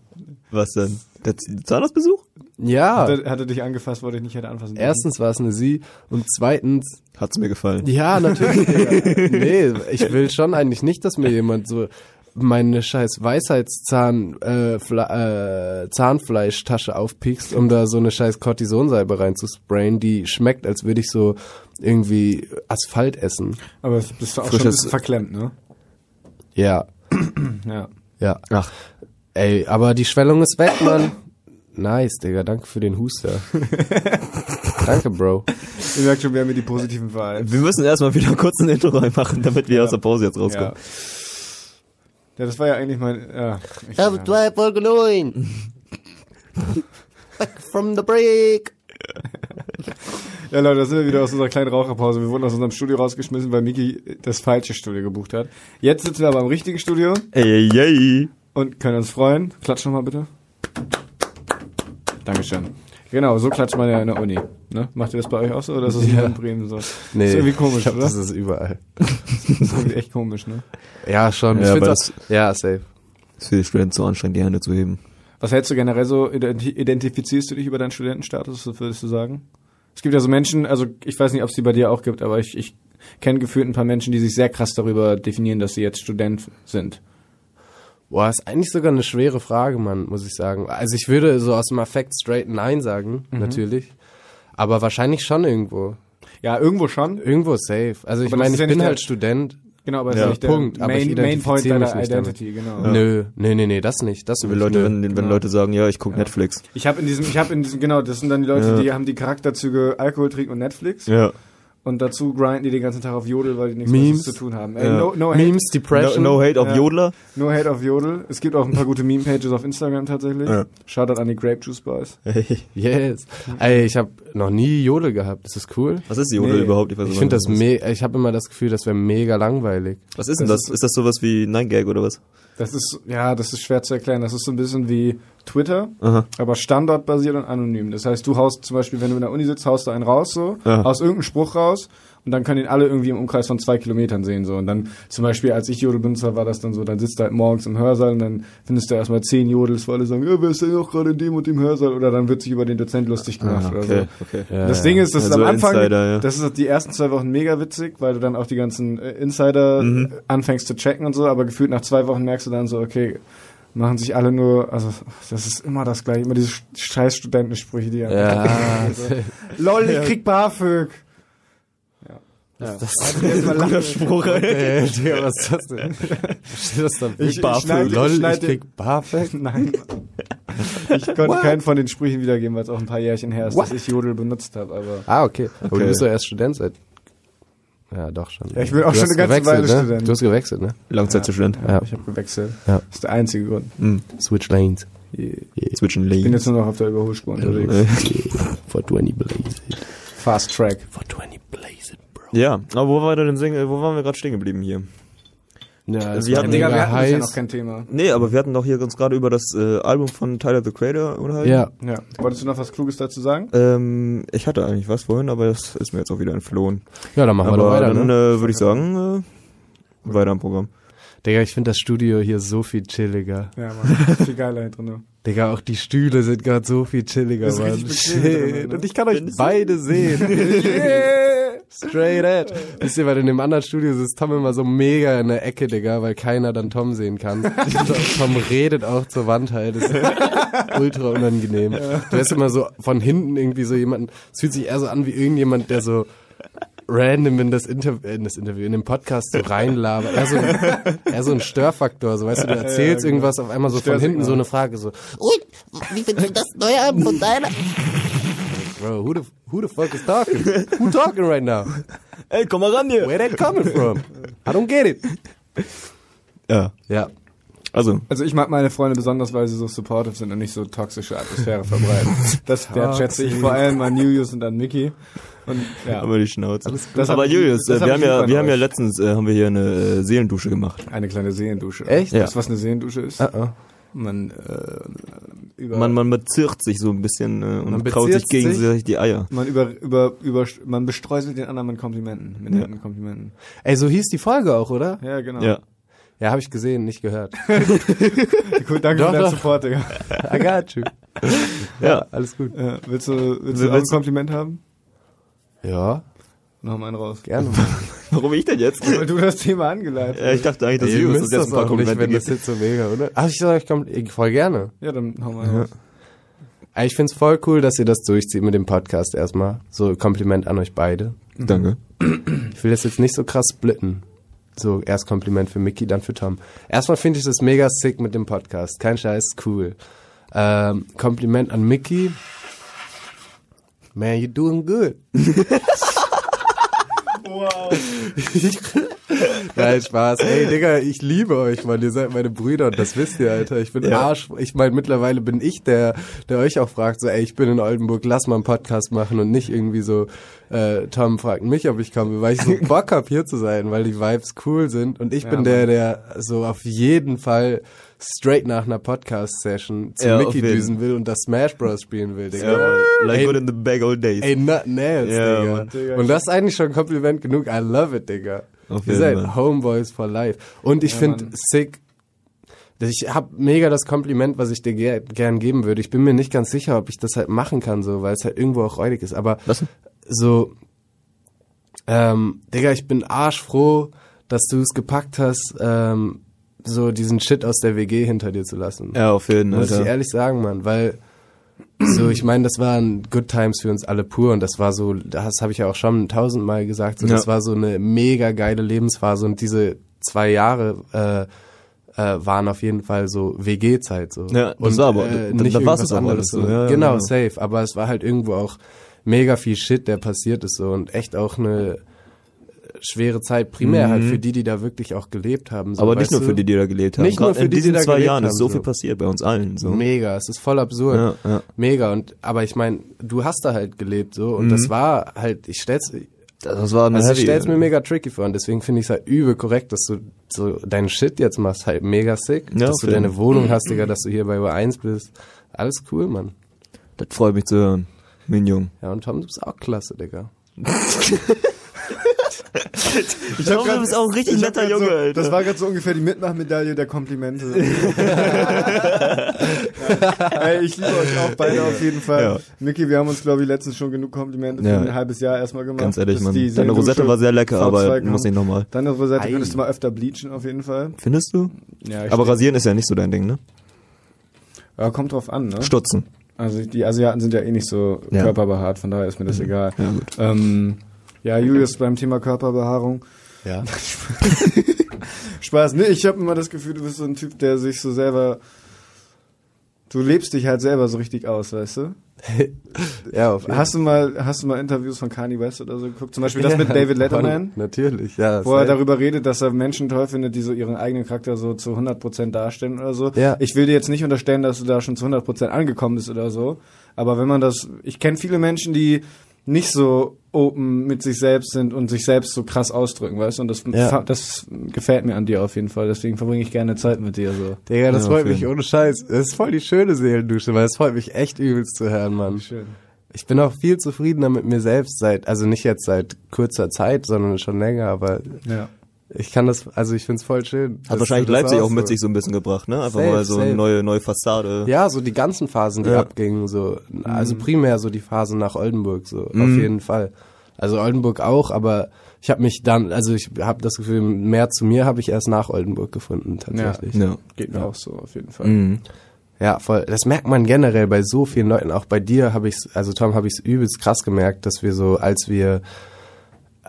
Was denn? Der Zahnarztbesuch? Ja. Hat er, hat er dich angefasst, wollte ich nicht hätte anfassen dürfen? Erstens war es eine Sie und zweitens, Hat's mir gefallen. ja, natürlich. (laughs) Nee, ich will schon eigentlich nicht, dass mir jemand so meine scheiß Weisheitszahn äh, Fla äh, Zahnfleischtasche aufpiekst, um da so eine scheiß Cortisonsalbe reinzusprayen, die schmeckt, als würde ich so irgendwie Asphalt essen. Aber das bist du auch schon ein Frisches- bisschen verklemmt, ne? Ja, (clears throat) Ja. ja. Ach, Ey, aber die Schwellung ist weg, Mann. Nice, Digga, danke für den Huster. (laughs) danke, Bro. Ihr merkt schon, wir haben hier die positiven Vibes. wir müssen erstmal wieder kurz ein Intro reinmachen, damit wir aus der Pause jetzt Ja. rauskommen. Ja, das war ja eigentlich mein, ja. Ich, Ja, du hast Folge 9. (laughs) Back from the break. ja, Leute, da sind wir wieder aus unserer kleinen Raucherpause. Wir wurden aus unserem Studio rausgeschmissen, weil Miki das falsche Studio gebucht hat. Jetzt sitzen wir aber im richtigen Studio Ey, ey, ey. und können uns freuen. Klatsch nochmal bitte. Dankeschön. Genau, so klatscht man ja in der Uni. Ne? Macht ihr das bei euch auch so oder ist das Ja. in Bremen so? Nee, ist irgendwie komisch, ich glaub, oder? das ist überall. (laughs) Das ist irgendwie echt komisch, ne? Ja, schon. Ja, ich auch, ja, safe. Ist für die Studenten so anstrengend, die Hände zu heben. Was hältst du generell so, identi- identifizierst du dich über deinen Studentenstatus, was würdest du sagen? Es gibt ja so Menschen, also ich weiß nicht, ob es die bei dir auch gibt, aber ich, ich kenne gefühlt ein paar Menschen, die sich sehr krass darüber definieren, dass sie jetzt Student sind. Boah, ist eigentlich sogar eine schwere Frage, Mann, muss ich sagen. Also ich würde so aus dem Affekt straight Nein sagen, Mhm. natürlich. Aber wahrscheinlich schon irgendwo. Ja, irgendwo schon. Irgendwo safe. Also ich meine, ich ja bin halt Student. Genau, aber das Ja, ist nicht der Punkt, Main, Main Point deiner nicht damit. Identity, genau. Nö, nee, nee, nee, das nicht. Das Wenn nicht, Leute, wenn, wenn Leute sagen, ja, ich gucke Netflix. Ich habe in diesem, ich habe in diesem, genau, das sind dann die Leute, Ja. die haben die Charakterzüge Alkohol trinken und Netflix Ja. Und dazu grinden die den ganzen Tag auf Jodel, weil die nichts Memes. Besseres zu tun haben. Ey, Ja. no, no, hate, Memes, No, Depression. no hate auf Ja. Jodler. no hate auf Jodel. Es gibt auch ein paar gute Meme-Pages auf Instagram tatsächlich. Ja. Shoutout an die Grape Juice Boys. Hey. (laughs) Yes. Ey, ich habe noch nie Jodel gehabt. Ist das cool? Was ist Jodel Nee. überhaupt? Ich nicht, finde das ist. me ich habe immer das Gefühl, das wäre mega langweilig. Was ist denn das das? Ist das sowas wie Nine Gag oder was? Das ist, ja, das ist schwer zu erklären. Das ist so ein bisschen wie Twitter, Aha. aber standortbasiert und anonym. Das heißt, du haust zum Beispiel, wenn du in der Uni sitzt, haust du einen raus so, Ja. aus irgendeinem Spruch raus und dann können ihn alle irgendwie im Umkreis von zwei Kilometern sehen so. Und dann zum Beispiel, als ich Jodel benutzt habe, war das dann so, dann sitzt du halt morgens im Hörsaal und dann findest du erstmal zehn Jodels, wo alle sagen, ja, wer ist denn auch gerade in dem und dem Hörsaal? Oder dann wird sich über den Dozent lustig gemacht Ah, oder okay, so. okay. Ja, Das ja. Ding ist, das ist Also am Anfang, Insider, ja. das ist die ersten zwei Wochen mega witzig, weil du dann auch die ganzen äh, Insider Mhm. anfängst zu checken und so, aber gefühlt nach zwei Wochen merkst du dann so, okay, machen sich alle nur, also das ist immer das gleiche, immer diese scheiß Studentensprüche, die Ja. (laughs) Lol, ich krieg BAföG. Ja. ja. Das ist mal lachen. Spruch, Ey, Digga, (laughs) was ist das denn? Steht das da? Ich- ich BAföG? Lol, ich ich krieg BAföG? (laughs) Nein. Ich konnte keinen von den Sprüchen wiedergeben, weil es auch ein paar Jährchen her ist, dass ich Jodel benutzt habe, aber Ah, okay. Aber Okay. du bist doch erst Student seit... Ja, doch schon. Ja, ich bin auch Du schon eine ganze Weile ne? Student. Du hast gewechselt, ne? Langzeitstudent. Ja. ich habe gewechselt. Ja. Das ist der einzige Grund. Mhm. Switch Lanes. Zwischen Ich bin Lanes. jetzt nur noch auf der Überholspur unterwegs. For 20 blaze it. Fast Track. For 20 blaze it, bro. Ja, aber wo war denn wo waren wir gerade stehen geblieben hier? Ja, es Wir hatten- Digga, wir hatten heiß. noch kein Thema. Nee, aber wir hatten doch hier uns gerade über das äh, Album von Tyler the Creator unterhalten. Ja. Ja. Wolltest du noch was Kluges dazu sagen? Ähm, ich hatte eigentlich was vorhin, aber das ist mir jetzt auch wieder entflohen. Ja, dann machen wir aber doch weiter, dann ne? äh, würde ich sagen, äh, weiter im Programm. Digga, ich finde das Studio hier so viel chilliger. Ja, Mann. Viel geiler hier drin. (laughs) Digga, auch die Stühle sind gerade so viel chilliger, Das Mann. hier drin, Shit. ne? Und ich kann euch beide sehen. (laughs) (laughs) Straight edge. (laughs) Wisst ihr, weil in dem anderen Studio ist Tom immer so mega in der Ecke, Digga, weil keiner dann Tom sehen kann. Tom redet auch zur Wand halt. Das ist ultra unangenehm. Du hast immer so von hinten irgendwie so jemanden, es fühlt sich eher so an wie irgendjemand, der so random in das, Interv in das Interview, in den Podcast so reinlabert. Eher so, eher so ein Störfaktor, so weißt du, du erzählst genau. irgendwas auf einmal so von hinten so eine Frage so, Und, wie findest du das neue Album von deiner? Bro, who the, who the fuck is talking? Who talking right now? (laughs) Ey, komm mal ran hier! Where that coming from? I don't get it. Ja, Ja. also, Also ich mag meine Freunde besonders, weil sie so supportive sind und nicht so toxische Atmosphäre verbreiten. Das (laughs) wertschätze ich vor allem an Julius und an Mickey. Und ja, aber die Schnauze. Das aber ich- Julius, das äh, hab wir ich haben ja, wir haben ja letztens, äh, haben wir hier eine äh, Seelendusche gemacht. eine kleine Seelendusche. Echt? Ja. Weißt du, was eine Seelendusche ist? Uh -uh. Man, äh, über, Man, man bezirrt sich so ein bisschen äh, und Man kraut sich gegenseitig die Eier. man über, über, über, man bestreuselt den anderen mit Komplimenten, mit netten Komplimenten. Ey, so hieß die Folge auch, oder? Ja, genau. Ja. Ja, habe ich gesehen, nicht gehört. (laughs) Cool, danke Doch, für deinen. Support, Digga. I got you. Ja. Alles gut. Ja, willst du, willst du Willst auch ein du- Kompliment haben? Ja, Noch mal einen raus. gerne. (laughs) Warum ich denn jetzt? Weil du das Thema angeleitet Ja, ich dachte eigentlich, dass Ihr Julius müsst uns jetzt das ein paar auch nicht, Komplimente wenn das jetzt so mega, oder? Ach, ich sag, ich komm, ich voll gerne. Ja, dann hau mal raus. Ey, Ich find's voll cool, dass ihr das durchzieht mit dem Podcast erstmal. So Kompliment an euch beide. Danke. Ich will das jetzt nicht so krass splitten. So, erst Kompliment für Mickey, dann für Tom. Erstmal finde ich das mega sick mit dem Podcast. Kein Scheiß, cool. Ähm, Kompliment an Mickey. Man, you doing good. (laughs) Wow. (laughs) Nein, Spaß. Ey, Digga, ich liebe euch, Mann. Ihr seid meine Brüder und das wisst ihr, Alter. Ich bin Ja. Arsch. Ich meine, mittlerweile bin ich der, der euch auch fragt, so, ey, ich bin in Oldenburg, lass mal einen Podcast machen und nicht irgendwie so, äh, Tom fragt mich, ob ich komme, weil ich so (laughs) Bock hab, hier zu sein, weil die Vibes cool sind und ich Ja, bin der, der so auf jeden Fall straight nach einer Podcast-Session zu Ja, Mickey düsen will und das Smash Bros. spielen will, Digga. Ja, like Ey, good in the bag old days. Ey, nothing else, Ja, Digga. Mann. Digga, Und das ist eigentlich schon Kompliment genug. I love it, Digga. Auf Ihr seid Fall. Homeboys for life. Und ich Ja, finde sick, ich hab mega das Kompliment, was ich dir ger gern geben würde. Ich bin mir nicht ganz sicher, ob ich das halt machen kann, so, weil es halt irgendwo auch räudig ist. Aber Was? so, ähm, Digga, ich bin arschfroh, dass du es gepackt hast, ähm, so diesen Shit aus der WG hinter dir zu lassen. Ja, auf jeden Fall. Muss ich ehrlich sagen, Mann, weil so, ich meine, das waren Good Times für uns alle pur und das war so, das habe ich ja auch schon tausendmal gesagt, so, das Ja. war so eine mega geile Lebensphase und diese zwei Jahre äh, äh, waren auf jeden Fall so WG-Zeit so. Ja, das und, war aber- äh, da- nicht da war's irgendwas es anderes alles so. so, ja, genau, genau. safe, aber es war halt irgendwo auch mega viel Shit, der passiert ist so und echt auch eine schwere Zeit, primär halt für die, die da wirklich auch gelebt haben. So, Mhm. Aber nicht nur für die, die da gelebt haben. Nicht nur Gerade für in die, die diesen da zwei Jahren ist haben, so so. viel passiert bei uns allen. So. Mega, es ist voll absurd. Ja, ja. Mega und aber ich meine, du hast da halt gelebt so und das war halt, ich stell's Das war eine also ich heavy. stell's mir mega tricky vor und deswegen finde ich es halt übel korrekt, dass du so deinen Shit jetzt machst, halt mega sick, Ja, dass du deine Wohnung hast, Digga, dass du hier bei U1 bist. Alles cool, Mann. Das freut mich zu hören. Mein Jung. Ja, und Tom, du bist auch klasse, Digga. (laughs) Ich grad- du bist auch ein richtig ich netter Junge, so, Alter. Das war gerade so ungefähr die Mitmachmedaille der Komplimente. (laughs) Ey, ich liebe euch auch beide auf jeden Fall. Ja. Niki, wir haben uns, glaube ich, letztens schon genug Komplimente für Ja. ein halbes Jahr erstmal gemacht. Ganz ehrlich, die Deine Rosette war sehr lecker, aber V2 muss nicht nochmal. Deine Rosette Ei. könntest du mal öfter bleachen, auf jeden Fall. Findest du? Ja, ich Aber rasieren ist ja nicht so dein Ding, ne? ja, kommt drauf an, ne? Stutzen. Also die Asiaten sind ja eh nicht so Ja. körperbehaart, von daher ist mir das egal. Ja, gut. Ähm, ja, Julius beim Thema Körperbehaarung. Ja. (laughs) Spaß. Nee, ich habe immer das Gefühl, du bist so ein Typ, der sich so selber. Du lebst dich halt selber so richtig aus, weißt du? (laughs) ja, auf jeden Hast du mal, hast du mal Interviews von Kanye West oder so geguckt? Zum Beispiel das Ja, mit David Letterman, Natürlich, ja. wo er darüber redet, dass er Menschen toll findet, die so ihren eigenen Charakter so zu 100% darstellen oder so. Ja. Ich will dir jetzt nicht unterstellen, dass du da schon zu 100% angekommen bist oder so. Aber wenn man das, ich kenne viele Menschen, die nicht so open mit sich selbst sind und sich selbst so krass ausdrücken, weißt du? Und das, Ja. das gefällt mir an dir auf jeden Fall. Deswegen verbringe ich gerne Zeit mit dir so. Digga, das Ja, freut mich ohne Scheiß. Das ist voll die schöne Seelendusche, weil es freut mich echt übelst zu hören, Mann. Schön. Ich bin auch viel zufriedener mit mir selbst seit, also nicht jetzt seit kurzer Zeit, sondern schon länger, aber Ja. Ich kann das, also ich find's voll schön. Hat wahrscheinlich Leipzig auch mit sich so ein bisschen gebracht, ne? Einfach Safe, mal so eine safe. neue, neue Fassade. Ja, so die ganzen Phasen, die Ja. abgingen, so, also Mhm. primär so die Phase nach Oldenburg, so, auf jeden Fall. Also Oldenburg auch, aber ich habe mich dann, also ich habe das Gefühl, mehr zu mir habe ich erst nach Oldenburg gefunden, tatsächlich. Ja. Geht mir auch so, auf jeden Fall. Mhm. Ja, voll. Das merkt man generell bei so vielen Leuten. Auch bei dir habe ich's, also Tom habe ich's übelst krass gemerkt, dass wir so, als wir,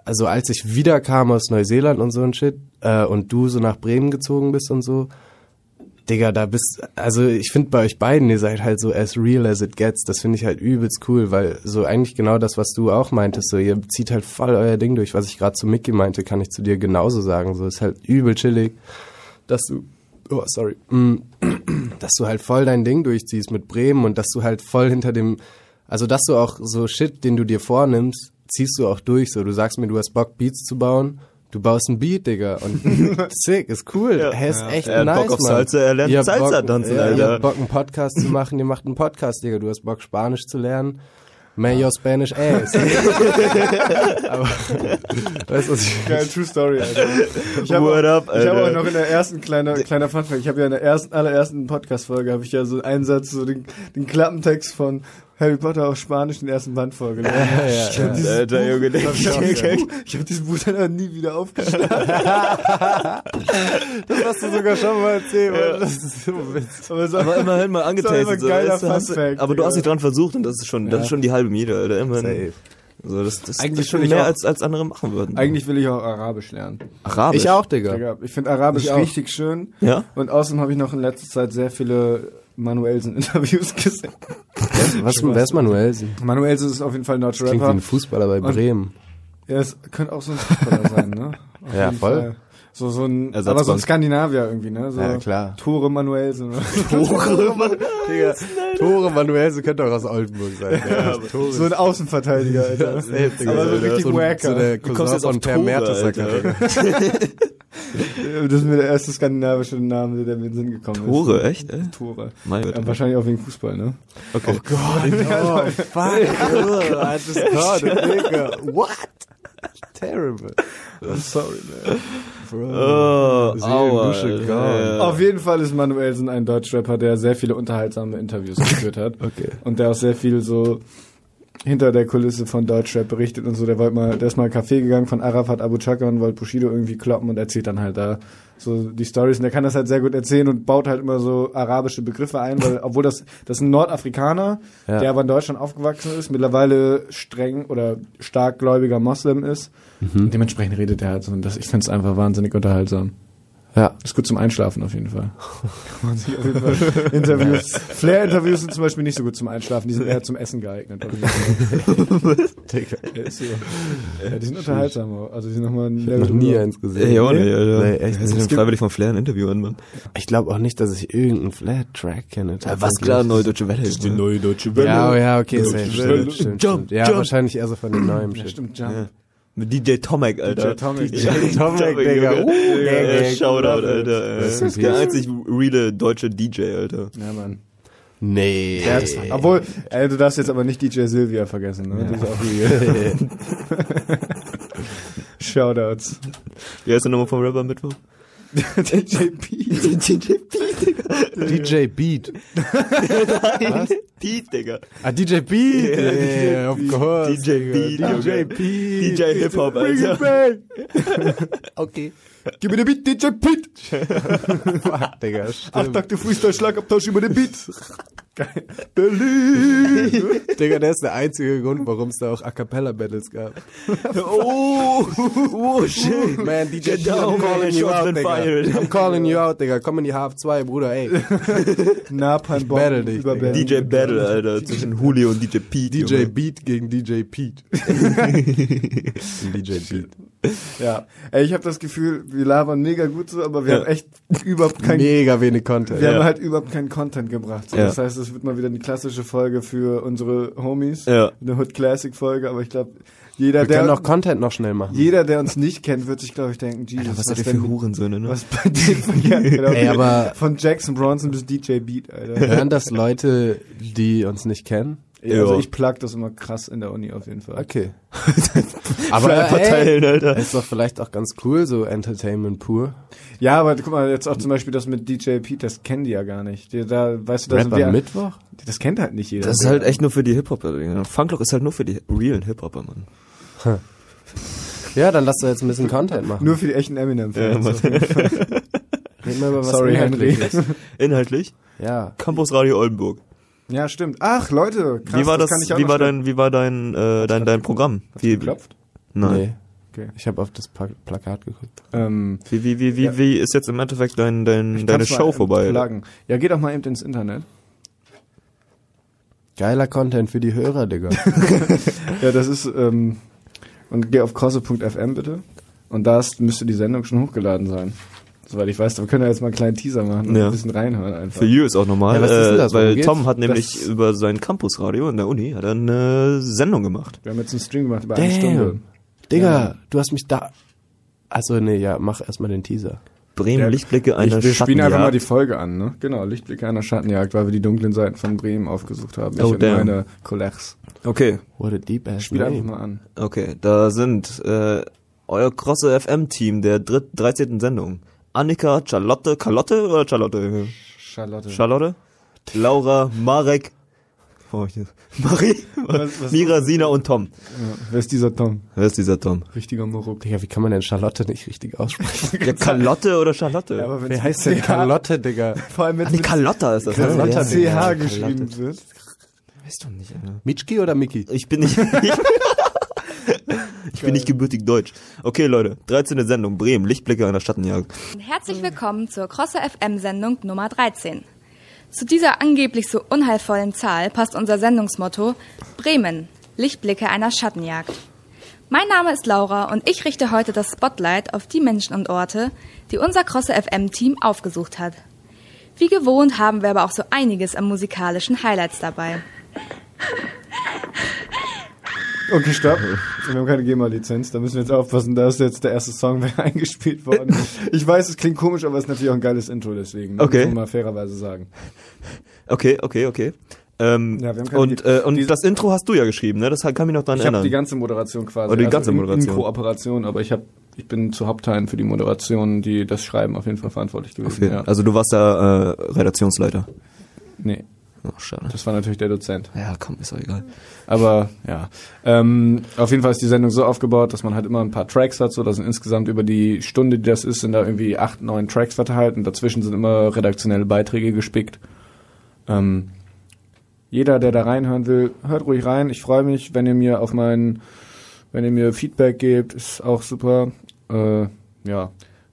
also als ich wiederkam aus Neuseeland und so ein Shit, äh, und du so nach Bremen gezogen bist und so, Digga, da bist, also ich finde bei euch beiden, ihr seid halt so as real as it gets. Das finde ich halt übelst cool, weil so eigentlich genau das, was du auch meintest, so ihr zieht halt voll euer Ding durch. Was ich gerade zu Mickey meinte, kann ich zu dir genauso sagen. So ist halt übel chillig, dass du, oh sorry, mm, (clears throat) dass du halt voll dein Ding durchziehst mit Bremen und dass du halt voll hinter dem, also dass du auch so Shit, den du dir vornimmst, ziehst du auch durch. So, du sagst mir, du hast Bock Beats zu bauen. Du baust ein Beat, Digga. Und (laughs) sick, ist cool. Ja. Hey, ist echt Er hat nice, Bock auf Mann. Salsa, er lernt Ihr Salsa Bock- tanzen, ja, Alter. Ihr habt Bock, einen Podcast zu machen, ihr macht einen Podcast, Digga. Du hast Bock, Spanisch zu lernen. Man your Spanish ass. (laughs) Aber, weißt du, was ich Geil, True Story, Alter. Ich habe What up, auch, ich hab Alter? auch noch in der ersten kleiner kleiner Funfact, ich habe ja in der ersten allerersten Podcast Folge habe ich ja so einen Satz so den, den Klappentext von Harry Potter auf Spanisch den ersten Band vorgelesen. ja, Ich hab dieses Alter, Buch- Junge, der- ich hab dieses Buch- ich habe dieses Buch dann nie wieder aufgeschlagen. (laughs) Das hast du sogar schon mal erzählt, Ja. Das ist so witzig. Aber, Aber immerhin mal Das ist immer angetastet. So, ein weißt hast du, Funfact, aber du hast dich dran versucht und das ist schon, das Ja. ist schon die halbe Miete, Alter. Immerhin. Safe. So, das, das, Eigentlich das ist schon ich mehr auch- als, als andere machen würden. Eigentlich will ich auch Arabisch lernen. Arabisch. Ich auch, Digga. Digga. Ich finde Arabisch Ich auch. richtig schön. Ja? Und außerdem habe ich noch in letzter Zeit sehr viele Manuelsen-Interviews (laughs) gesehen. Was, wer ist Manuelsen? Manuelsen ist auf jeden Fall ein deutscher Klingt wie Rapper. ein Fußballer bei Und- Bremen. Ja, es könnte auch so ein Fußballer (laughs) sein, ne? Auf Ja, voll. Fall. So, so ein, Ersatzbank. aber so ein Skandinavier irgendwie, ne? So Ja, klar. Tore Manuelsen. oder- (laughs) Digga, Tore Manuelsen könnte auch aus Oldenburg sein. Ja, Tore so ein Außenverteidiger, Alter. Aber so richtig so, wacker. so Du kommst jetzt auf Per Tore, Mertesacker. (laughs) Das ist mir der erste skandinavische Name, der mir in den Sinn gekommen ist. Tore, echt, ey? Tore. Mein Gott. Wahrscheinlich auch wegen Fußball, ne? Okay. Oh, fuck. I just caught it, Digga. What? Terrible. Sorry, man. Oh, aua. Ja. Auf jeden Fall ist Manuelsen ein Deutschrapper, der sehr viele unterhaltsame Interviews geführt hat. Okay. Und der auch sehr viel so hinter der Kulisse von Deutschrap berichtet und so. Der wollte mal, der ist mal Café gegangen von Arafat Abu Chaka und wollte Bushido irgendwie kloppen und erzählt dann halt da so die Stories. Und der kann das halt sehr gut erzählen und baut halt immer so arabische Begriffe ein, weil, (laughs) obwohl das, das ist ein Nordafrikaner, Ja. der aber in Deutschland aufgewachsen ist, mittlerweile streng oder stark gläubiger Moslem ist. Und dementsprechend redet er halt so. Und das, ich finde es einfach wahnsinnig unterhaltsam. Ja. Ist gut zum Einschlafen auf jeden Fall. Kann (laughs) man sich auf jeden Fall Interviews. Flair-Interviews sind zum Beispiel nicht so gut zum Einschlafen, die sind eher zum Essen geeignet. ich. (laughs) Digga. Ja, ist so. Ja, die sind unterhaltsam. Also die sind nochmal ein Ich hab noch nie eins gesehen. Ey, auch nicht, Alter. Nee, echt nicht. denn freiwillig vom Flair ein Interview an, Mann? Ich glaube auch nicht, dass ich irgendeinen Flat-Track kenne. Was klar, neue deutsche Welle. ist, ne? neue deutsche Ja, oh ja, okay, safe. Welle. Stimmt, stimmt, Jump, stimmt. Ja, jump. wahrscheinlich eher so von den neuen Ja, stimmt, Jump. Ja. DJ Tomek, Alter. DJ Tomek. DJ Tomek, Digga. Junge. Uh, Ja, Digga. ja, Shoutout, Alter. Äh, in Der einzig reale deutsche DJ, Alter. Ja, Mann. Nee. Hat's- obwohl, ey, du darfst jetzt aber nicht DJ Silvia vergessen, ne? Das ist auch real. (laughs) Shoutouts. Wie heißt der nochmal vom Rapper Mittwoch? DJ P. DJ P, Digga. DJ Beat. Was? Pete, Digga. Ah, DJ Beat. Ja, Yeah, of course. DJ Beat, DJ. Beat. DJ Hip-Hop, Bring it Alter. back. (laughs) Okay. Gib mir den Beat, DJ Pete. Fuck, (laughs) Digga. Acht. Takte Freestyle-Schlagabtausch über den Beat. Geil. Berlin. (laughs) Digga, der ist der einzige Grund, warum es da auch A Cappella Battles gab. Oh, oh, shit. Man, DJ Get down, I'm calling you out, Digga. I'm calling you out, Digga. Komm in die Half 2, Bruder, ey. (laughs) Napalm battle dich, über. Berlin. DJ Battle, Alter, zwischen Julio und DJ Pete. DJ Junge. Beat gegen DJ Pete. DJ Beat. (laughs) Ja. Ey, ich habe das Gefühl, wir labern mega gut so, aber wir Ja. haben echt überhaupt kein Mega wenig Content. wir Ja. haben halt überhaupt keinen Content gebracht. So. Ja. Das heißt, es wird mal wieder eine klassische Folge für unsere Homies. Ja. Eine Hood Classic Folge, aber ich glaube, jeder, Wir können der auch Content noch schnell machen. jeder, der uns nicht kennt, wird sich, glaube ich, denken, Jesus, Alter, was ihr denn für Hurensöhne, ne? (laughs) was bei dem verkehrt? Genau. Ey, aber- von Jackson Bronson bis DJ Beat, Alter. Hören das Leute, die uns nicht kennen? Ja, also Ja. ich plug das immer krass in der Uni auf jeden Fall. Okay. (laughs) Aber ey, Alter. ist doch vielleicht auch ganz cool, so Entertainment pur. Ja, aber guck mal, jetzt auch zum Beispiel das mit DJ Pete, das kennen die ja gar nicht. Die, da, weißt du, da Rap wir, am Mittwoch? das kennt halt nicht jeder. Das ist halt echt nur für die Hip-Hopper. Digga. Funkloch ist halt nur für die realen Hip-Hopper, Mann. Ja, dann lass doch jetzt ein bisschen Content machen. Nur für die echten Eminem-Fans. Ja, (laughs) Sorry, Henry. Inhaltlich? Ja. Campus Radio Oldenburg. Ja, stimmt. Ach, Leute, krass, wie war das, kann ich auch wie war dein, wie war dein, äh, dein, dein Programm? Wie, geklopft? nein. Nee. Okay. Ich habe auf das Pla Plakat geguckt. Ähm, Wie, wie, wie, wie, Ja. wie ist jetzt im Endeffekt dein, dein, deine Show vorbei? pluggen. Ja, geht doch mal eben ins Internet. Geiler Content für die Hörer, Digga. (laughs) Ja, das ist, ähm, und geh auf crosse.fm bitte. Und da ist, müsste die Sendung schon hochgeladen sein. Soweit ich weiß, wir können ja jetzt mal einen kleinen Teaser machen und Ja. ein bisschen reinhören einfach. Für You ist auch normal, Ja, was ist denn äh, weil geht's? Tom hat nämlich Das- über sein Campusradio in der Uni hat eine Sendung gemacht. Wir haben jetzt einen Stream gemacht über eine Damn. Stunde. Digga, Ja. du hast mich da. Also nee, ja, mach erstmal den Teaser. Bremen, Ja, Lichtblicke einer ich, wir spielen einfach mal Schattenjagd. die Folge an, ne? Genau, Lichtblicke einer Schattenjagd, weil wir die dunklen Seiten von Bremen aufgesucht haben. Ich Oh, und damn. meine Collegs. Okay, What a deep ass Spiel einfach name. mal an. okay, da sind äh, euer Crosse FM-Team der dritt, 13. Sendung. Annika, Charlotte, Carlotte oder Charlotte? Charlotte. Charlotte? Laura, Marek, oh, Marie, Was- was- Mira, Sina und Tom. Ja, wer ist dieser Tom? Wer ist dieser Tom? Richtiger Moruk. Digga, wie kann man denn Charlotte nicht richtig aussprechen? (laughs) Ja, Carlotte oder Charlotte? Ja, aber Wer heißt denn CH Charlotte, Digga? Vor allem, wenn Ah, nee, mit Carlotta ist das. Carlotta, Ja, CH ja, geschrieben Carlotte. wird. Weißt du nicht, Alter. Mitschki oder Miki? Ich bin nicht. (laughs) (laughs) Ich, bin nicht gebürtig deutsch. Okay, Leute, 13. Sendung, Bremen, Lichtblicke einer Schattenjagd. Herzlich willkommen zur Crosse FM Sendung Nummer 13. Zu dieser angeblich so unheilvollen Zahl passt unser Sendungsmotto Bremen, Lichtblicke einer Schattenjagd. Mein Name ist Laura und ich richte heute das Spotlight auf die Menschen und Orte, die unser Crosse FM Team aufgesucht hat. Wie gewohnt haben wir aber auch so einiges an musikalischen Highlights dabei. (laughs) Okay, stopp. Wir haben keine GEMA-Lizenz, da müssen wir jetzt aufpassen. Da ist jetzt der erste Song (laughs) eingespielt worden. Ich weiß, es klingt komisch, aber es ist natürlich auch ein geiles Intro deswegen. ne? Okay. Muss man mal fairerweise sagen. Okay, okay, okay. Ähm, Ja, wir haben keine- und äh, und das Intro hast du ja geschrieben, ne? Das kann mich noch dran Ich habe erinnern. die ganze Moderation quasi. Oder die ganze in- Moderation. In Kooperation, aber ich habe ich bin zu Hauptteilen für die Moderation, die das Schreiben auf jeden Fall verantwortlich gewesen. okay. Ja. Also du warst da äh, Redaktionsleiter. Nee, Oh, schade. das war natürlich der Dozent. Ja, komm, ist auch egal. Aber ja, ähm, auf jeden Fall ist die Sendung so aufgebaut, dass man halt immer ein paar Tracks hat. So, da sind insgesamt über die Stunde, die das ist, sind da irgendwie acht, neun Tracks verteilt und dazwischen sind immer redaktionelle Beiträge gespickt. Ähm, jeder, der da reinhören will, hört ruhig rein. Ich freue mich, wenn ihr mir auf meinen, wenn ihr mir Feedback gebt, ist auch super. Äh, ja,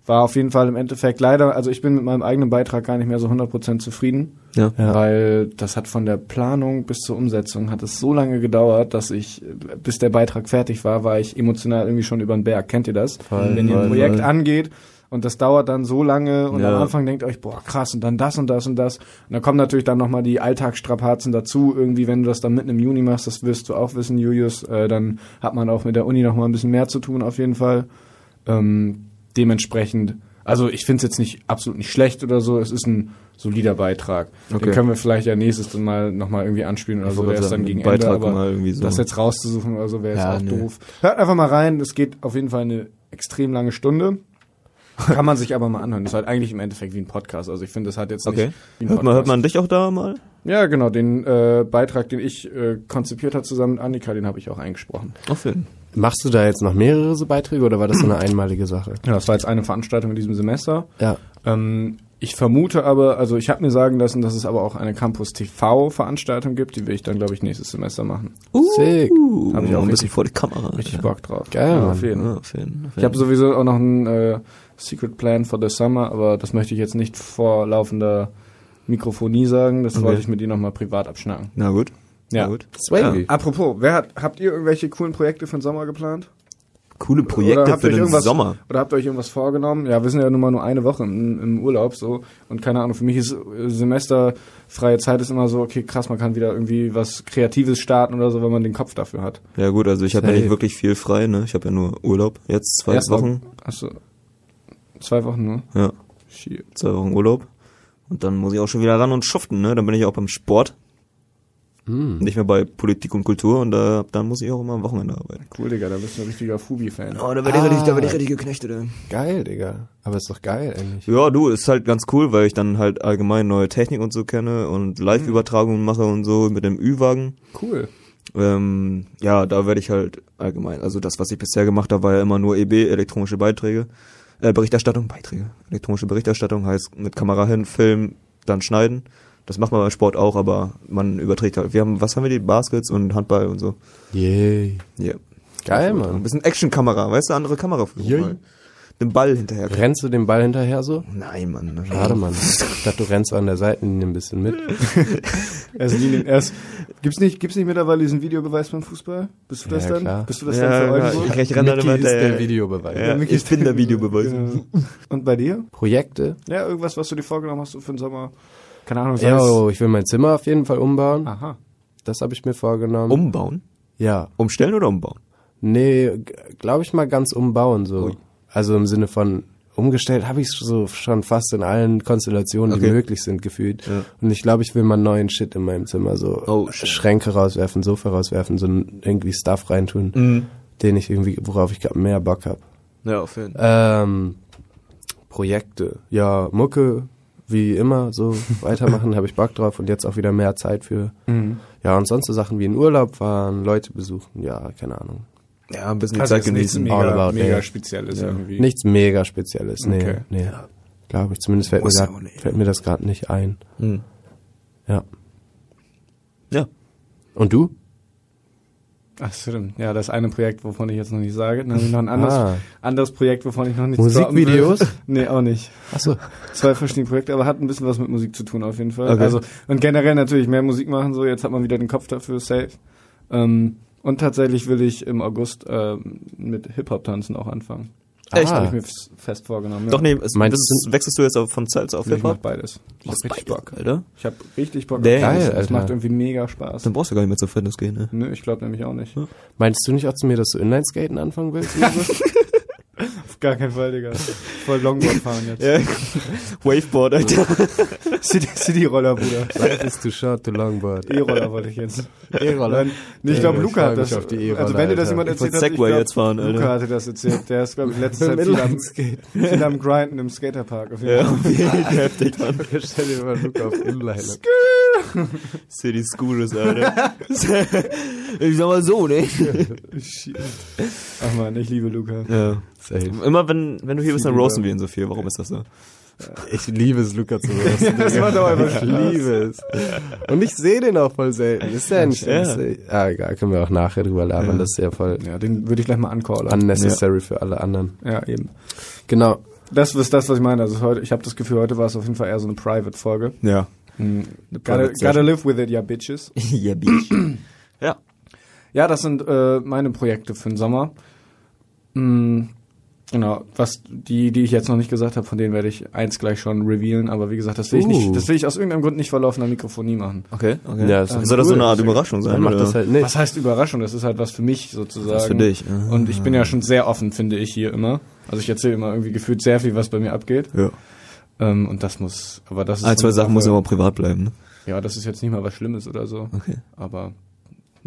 war auf jeden Fall im Endeffekt leider, also ich bin mit meinem eigenen Beitrag gar nicht mehr so 100% zufrieden. Ja. Weil das hat von der Planung bis zur Umsetzung hat es so lange gedauert, dass ich, bis der Beitrag fertig war, war ich emotional irgendwie schon über den Berg. Kennt ihr das? Voll, Wenn ihr ein Projekt voll. angeht und das dauert dann so lange und Ja. am Anfang denkt ihr euch, boah, krass, und dann das und das und das. Und dann kommen natürlich dann nochmal die Alltagsstrapazen dazu. Irgendwie, wenn du das dann mitten im Juni machst, das wirst du auch wissen, Julius, äh, dann hat man auch mit der Uni nochmal ein bisschen mehr zu tun, auf jeden Fall. Ähm, dementsprechend, also ich finde es jetzt nicht absolut nicht schlecht oder so, es ist ein solider Beitrag. Okay. Den können wir vielleicht ja nächstes mal nochmal irgendwie anspielen oder Ich so, ist sagen, dann gegen Beitrag Ende, aber so. das jetzt rauszusuchen oder so wäre jetzt Ja, auch nee. doof. Hört einfach mal rein, es geht auf jeden Fall eine extrem lange Stunde. Kann man sich aber mal anhören. Das ist halt eigentlich im Endeffekt wie ein Podcast. Also ich finde, das hat jetzt Okay. nicht wie ein Hört man, hört man dich auch da mal? Ja, genau. Den äh, Beitrag, den ich äh, konzipiert habe zusammen mit Annika, den habe ich auch eingesprochen. Auf jeden Machst du da jetzt noch mehrere so Beiträge oder war das so eine einmalige Sache? Ja, das war jetzt eine Veranstaltung in diesem Semester. Ja. Ähm, ich vermute aber, also ich habe mir sagen lassen, dass es aber auch eine Campus TV Veranstaltung gibt, die will ich dann glaube ich nächstes Semester machen. Sick. Uh, Hab ich auch ein bisschen vor die Kamera. Richtig ja. Bock drauf. Geil, ja, auf jeden. Ja, auf jeden, auf Ich habe jeden. sowieso auch noch einen äh, Secret Plan for the Summer, aber das möchte ich jetzt nicht vor laufender Mikrofonie sagen. Das Okay. wollte ich mit dir nochmal privat abschnacken. Na gut. Ja. Na gut. Swaggy. Apropos, wer hat, habt ihr irgendwelche coolen Projekte für den Sommer geplant? Coole Projekte für den Sommer. Oder habt ihr euch irgendwas vorgenommen? Ja, wir sind ja nun mal nur eine Woche im, im Urlaub so und keine Ahnung, für mich ist äh, semesterfreie Zeit ist immer so, okay, krass, man kann wieder irgendwie was Kreatives starten oder so, wenn man den Kopf dafür hat. Ja gut, also ich habe ja nicht wirklich viel frei, ne? Ich habe ja nur Urlaub. Jetzt zwei Erst Wochen. Achso. Zwei Wochen nur? Ja, Shit. zwei Wochen Urlaub. Und dann muss ich auch schon wieder ran und schuften, ne? Dann bin ich auch beim Sport. Hm. Nicht mehr bei Politik und Kultur und äh, dann muss ich auch immer am Wochenende arbeiten. Cool, Digga, da bist du ein richtiger Fubi-Fan. Oh, da werde ich, richtig, da werd ich richtig geknechtet, ey. Geil, Digga. Aber ist doch geil eigentlich. Ja, du, ist halt ganz cool, weil ich dann halt allgemein neue Technik und so kenne und Live-Übertragungen mache und so mit dem Ü-Wagen. Cool. Ähm, ja, da werde ich halt allgemein, also das, was ich bisher gemacht habe, war ja immer nur EB, elektronische Beiträge, äh, Berichterstattung, Beiträge, elektronische Berichterstattung heißt mit Kamera hin, Film, dann schneiden. Das macht man beim Sport auch, aber man überträgt halt. Wir haben, was haben wir die? Baskets und Handball und so. Yay. Yeah. Geil, Ein Mann. bisschen Actionkamera, weißt du, andere Kameraführung. Yay. mal. Den Ball hinterher. Rennst du den Ball hinterher so? Nein, Mann. Schade, Mann. Ich dachte, du rennst an der Seitenlinie ein bisschen mit. (laughs) Erst Linien, erst, gibt's nicht, gibt's nicht mittlerweile diesen Videobeweis beim Fußball? Bist du das Ja, dann? klar. Bist du das Ja, dann für ja, Oldenburg? ich, renne Mickey immer ist der hinterher. Videobeweis. Ja, ich bin der Videobeweis. (laughs) Und bei dir? Projekte? Ja, irgendwas, was du dir vorgenommen hast für den Sommer? Keine Ahnung, sei Ja, es- oh, ich will mein Zimmer auf jeden Fall umbauen. Aha. Das habe ich mir vorgenommen. Umbauen? Ja. Umstellen oder umbauen? Nee, glaube ich mal ganz umbauen so. Ui. Also im Sinne von umgestellt habe ich so schon fast in allen Konstellationen, die Okay. möglich sind, gefühlt. Ja. Und ich glaube, ich will mal neuen Shit in meinem Zimmer, so Oh. Schränke rauswerfen, Sofa rauswerfen, so irgendwie Stuff reintun, Mhm. den ich irgendwie, worauf ich gerade mehr Bock habe. Ja, auf jeden Fall. Ähm, Projekte. Ja, Mucke, wie immer, so (laughs) weitermachen, habe ich Bock drauf und jetzt auch wieder mehr Zeit für. Mhm. Ja, und sonst so Sachen wie in Urlaub fahren, Leute besuchen, ja, keine Ahnung. Ja, ein bisschen Also Zeit nichts genießen. all mega, about mega it. Spezielles irgendwie. Nichts mega Spezielles, nee, Okay. nee. Glaube ich, zumindest fällt mir, grad, fällt mir das gerade nicht ein. Mhm. Ja. Ja. Und du? Ach stimmt. Ja, das eine Projekt, wovon ich jetzt noch nicht sage. Dann habe ich noch ein anderes, Ah. anderes Projekt, wovon ich noch nicht Musikvideos? (laughs) Nee, auch nicht. Achso. Zwei verschiedene Projekte, aber hat ein bisschen was mit Musik zu tun auf jeden Fall. Okay. Also und generell natürlich mehr Musik machen so. Jetzt hat man wieder den Kopf dafür safe. Ähm, und tatsächlich will ich im August ähm, mit Hip Hop tanzen auch anfangen. Echt? Habe Ah. ich mir fest vorgenommen. Ja. Doch, nee, es, Meinst das, wechselst du jetzt auf- von Salsa auf ich mach Hip-Hop? beides. Ich hab richtig Bock. Alter. Ich habe richtig Bock. Damn. auf Geil, Das macht irgendwie mega Spaß. Dann brauchst du gar nicht mehr zur Fitness gehen, ne? Nö, ich glaube nämlich auch nicht. Meinst du nicht auch zu mir, dass du Inline-Skaten anfangen willst? (laughs) Auf gar keinen Fall, Digga. Voll Longboard fahren jetzt. Ja. Waveboard, Alter. City, City-Roller, Bruder. Life is too short to longboard. E-Roller wollte ich jetzt. E-Roller? Nee, ich glaube, Luca hat das. auf die E-Roller, also wenn dir das jemand erzählt hat, ich Segway glaub, jetzt fahren, Alter. Luca hatte das erzählt. Der ist, glaube ich, letztes (laughs) Jahr viel am, viel am Grinden im Skaterpark. Auf jeden Fall. (laughs) Ja, heftig, Mann. (laughs) Stell dir mal Luca auf Inline. City Scooters, Alter. ich sag mal so, ne? Shit. Ach man, ich liebe Luca. Ja. Safe. Immer wenn, wenn du hier bist, dann roasten wir ihn so viel. Warum ist das so? Ich liebe es, Luca zu (laughs) roasten. Das macht aber einfach Ich liebe es. Und ich sehe den auch voll selten. Ist der nicht? Ja. Ah, egal, können wir auch nachher drüber labern. Ja. Das ist ja voll Ja, den würde ich gleich mal ancallen. unnecessary für alle anderen. ja, eben. Genau. Das ist das, was ich meine. Also heute, ich habe das Gefühl, heute war es auf jeden Fall eher so eine Private-Folge. Ja. Hm, Gotta, gotta live with it, (laughs) ja, bitches. ja, Bitch. Ja. Ja, das sind äh, meine Projekte für den Sommer. Mm, genau, was die, die ich jetzt noch nicht gesagt habe, von denen werde ich eins gleich schon revealen, aber wie gesagt, das will ich Uh. nicht, das will ich aus irgendeinem Grund nicht vor laufender Mikrofonie machen. Okay, okay. Ja, ist Soll doch das so eine Art Überraschung sein? Macht das halt nicht. Was heißt Überraschung? Das ist halt was für mich sozusagen. Was für dich. Ah. Und ich bin ja schon sehr offen, finde ich hier immer. Also ich erzähle immer irgendwie gefühlt sehr viel, was bei mir abgeht. Ja. Ähm, und das muss, aber das ist Ein, zwei Sachen Sache- muss aber privat bleiben. Ne? Ja, das ist jetzt nicht mal was Schlimmes oder so. Okay. Aber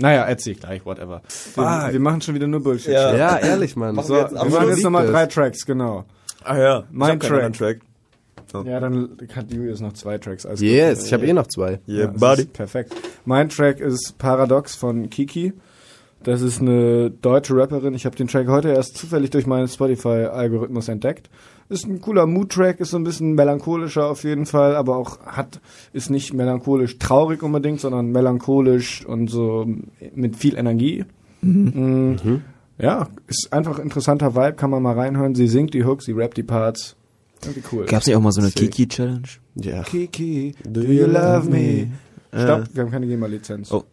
naja, erzähl ich gleich, whatever. Wir, wir machen schon wieder nur Bullshit. Ja. Ja, ehrlich, Mann. So, wir machen jetzt nochmal drei Tracks, genau. Ah ja. Mein ich hab keinen Track. Track. Ja, dann hat Julius noch zwei Tracks. Alles Yes, gut. ich habe eh noch zwei. Yeah, das buddy. Perfekt. Mein Track ist Paradox von Kiki. Das ist eine deutsche Rapperin. Ich habe den Track heute erst zufällig durch meinen Spotify-Algorithmus entdeckt. Ist ein cooler Mood-Track, ist so ein bisschen melancholischer auf jeden Fall, aber auch hat, ist nicht melancholisch traurig unbedingt, sondern melancholisch und so mit viel Energie. Mhm. Ja, ist einfach interessanter Vibe, kann man mal reinhören. Sie singt die Hooks, sie rappt die Parts. Irgendwie cool. Gab's nicht auch mal so eine. Kiki-Challenge? Ja. Kiki, do you love me? Stopp, wir haben keine GEMA-Lizenz. Oh.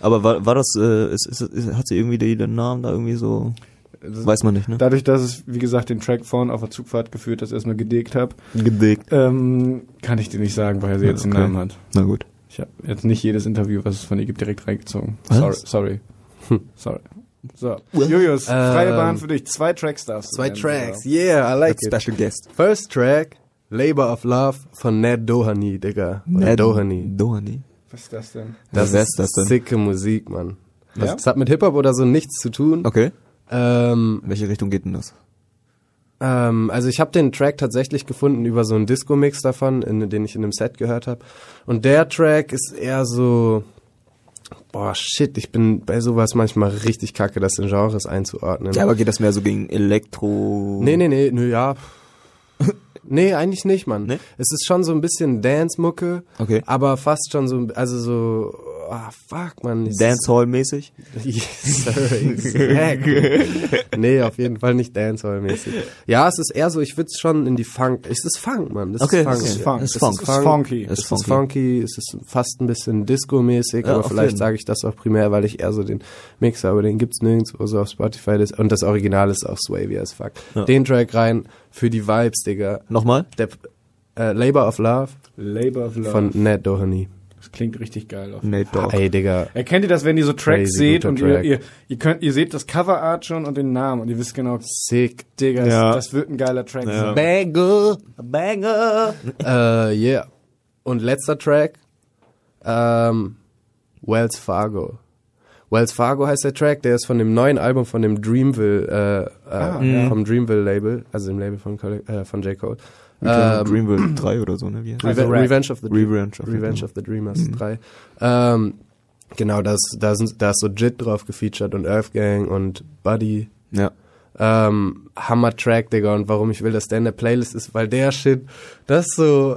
Aber war, war das, äh, ist, ist, ist, hat sie irgendwie den Namen da irgendwie so, weiß man nicht, ne? Dadurch, dass es, wie gesagt, den Track vorhin auf der Zugfahrt geführt, das erstmal gedickt habe, Gedickt. ähm, kann ich dir nicht sagen, woher sie jetzt den okay. Namen hat. Na gut. Ich habe jetzt nicht jedes Interview, was es von ihr gibt, direkt reingezogen. Was? Sorry, sorry. sorry. So, Julius, freie Ähm, Bahn für dich. Zwei Tracks darfst du Zwei Tracks. sogar. Yeah, I like it. Special Guest. First Track, Labor of Love von Ned Doheny, Digga. Ned Doheny. Doheny. Was ist das denn? Das ist ist das denn? sicke Musik, Mann. Das, Ja? das hat mit Hip-Hop oder so nichts zu tun. Okay. Ähm, In welche Richtung geht denn das? ähm, also ich habe den Track tatsächlich gefunden über so einen Disco-Mix davon, in, den ich in einem Set gehört habe. Und der Track ist eher so... Boah, shit, ich bin bei sowas manchmal richtig kacke, das in Genres einzuordnen. Ja, aber geht das mehr so gegen Elektro? Nee, nee, nee, nö, ja. (laughs) nee, eigentlich nicht, Mann. Nee? Es ist schon so ein bisschen Dance-Mucke, Okay. aber fast schon so, also so, ah, fuck, Mann. es ist- Dancehall-mäßig? (laughs) Yes, sir, exactly. nee, auf jeden Fall nicht Dancehall-mäßig. Ja, es ist eher so, ich würde es schon in die Funk, es ist Funk, Mann. Das Okay, ist Funk. Das ist. Funk. Das ist Es Funk. ist funky. Es Es ist funky. es ist fast ein bisschen Disco-mäßig, Ja, aber vielleicht sage ich das auch primär, weil ich eher so den Mix habe, den gibt's nirgendwo so auf Spotify. Das, und das Original ist auch swavy as fuck. Ja. Den Track rein für die Vibes, Digga. Nochmal? Der äh, Labor of Love Labor of Love. von Ned Doheny. Das klingt richtig geil. Auf. Nate Dogg. Ey, Digga. Erkennt ihr das, wenn ihr so Tracks Crazy seht und ihr, Track. ihr, ihr könnt, ihr seht das Coverart schon und den Namen und ihr wisst genau, Sick. Digga, Ja. das, das wird ein geiler Track Ja. sein. Banger. Banger. äh, yeah. Und letzter Track. Ähm, Wells Fargo. Wells Fargo heißt der Track, der ist von dem neuen Album von dem Dreamville, äh, äh, Ah, ja. vom Dreamville Label, also dem Label von, äh, von J. Cole. Ähm, Dreamville (clears throat) 3 oder so, ne? Wie heißt Reve Also Rap. Revenge of the Revenge of the Revenge Dream- of the Dreamers 3. Ähm, genau, das, da, sind, da ist so Jit drauf gefeatured und Earth Gang und Buddy. Ja. Ähm, Hammer-Track, Digga, und warum ich will, dass der in der Playlist ist, weil der Shit, das ist so,